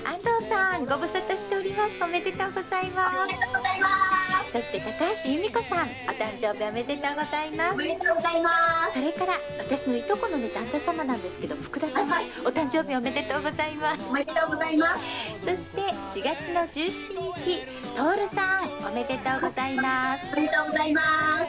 安藤さん、ご無沙汰しております。おめでとうございます。おめでとうございます。そして高橋由美子さん、お誕生日おめでとうございます。おめでとうございます。それから私のいとこのね旦那様なんですけど、福田さん、お誕生日おめでとうございます。おめでとうございます。そして4月の17日、トールさん、おめでとうございます。おめでとうございま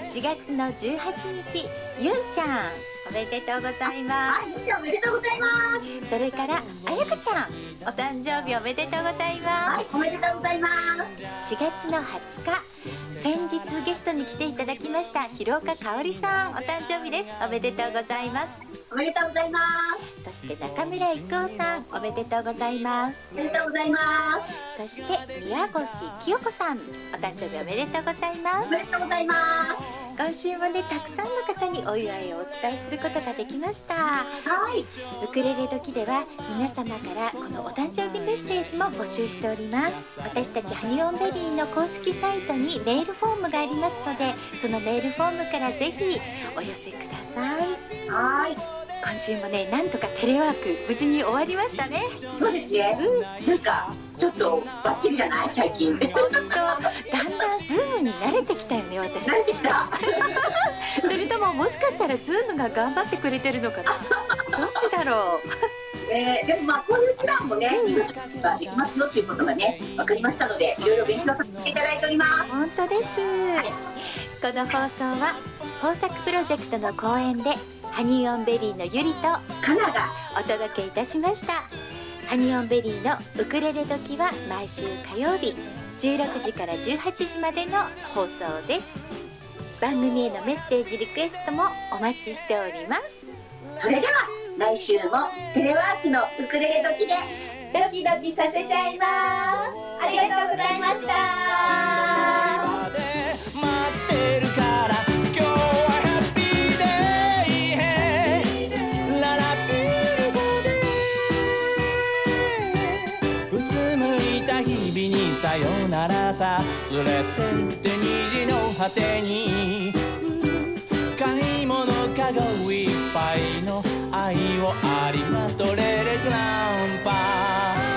す。4月の18日、ゆんちゃん、おめでとうございます。ゆんちゃんおめでとうございます。それからあやかちゃん、お誕生日おめでとうございます。おめでとうございます。4月の20日、先日ゲストに来ていただきました広岡香織さん、お誕生日です。おめでとうございます。おめでとうございます。そして中村郁夫さん、おめでとうございます。おめでとうございます。そして宮越清子さん、お誕生日おめでとうございます。おめでとうございます。今週もね、たくさんの方にお祝いをお伝えすることができました。はい。ウクレレ時では皆様からこのお誕生日メッセージも募集しております。私たちハニオンベリーの公式サイトにメールフォームがありますので、そのメールフォームからぜひお寄せください。はい。今週もね、なんとかテレワーク無事に終わりましたね。そうですね。なんか、ちょっとバッチリじゃない？最近。本当、だんだん Zoom に慣れてきたよね、私。慣れてきた。それとももしかしたら Zoom が頑張ってくれてるのかな？どっちだろう？えー、でもまあこういう手段もね、命ができますよということがね、分かりましたので、いろいろ勉強させていただいております。本当です。この放送は豊作プロジェクトの公演でハニーオンベリーのゆりとかながお届けいたしました。ハニーオンベリーのウクレレ時は毎週火曜日16時から18時までの放送です。番組へのメッセージリクエストもお待ちしております。それでは来週もテレワークのウクレレ時でドキドキさせちゃいます。ありがとうございました。さよならさ。連れてって虹の果てに。物かごいっぱいの愛をありがとうレレグランパ。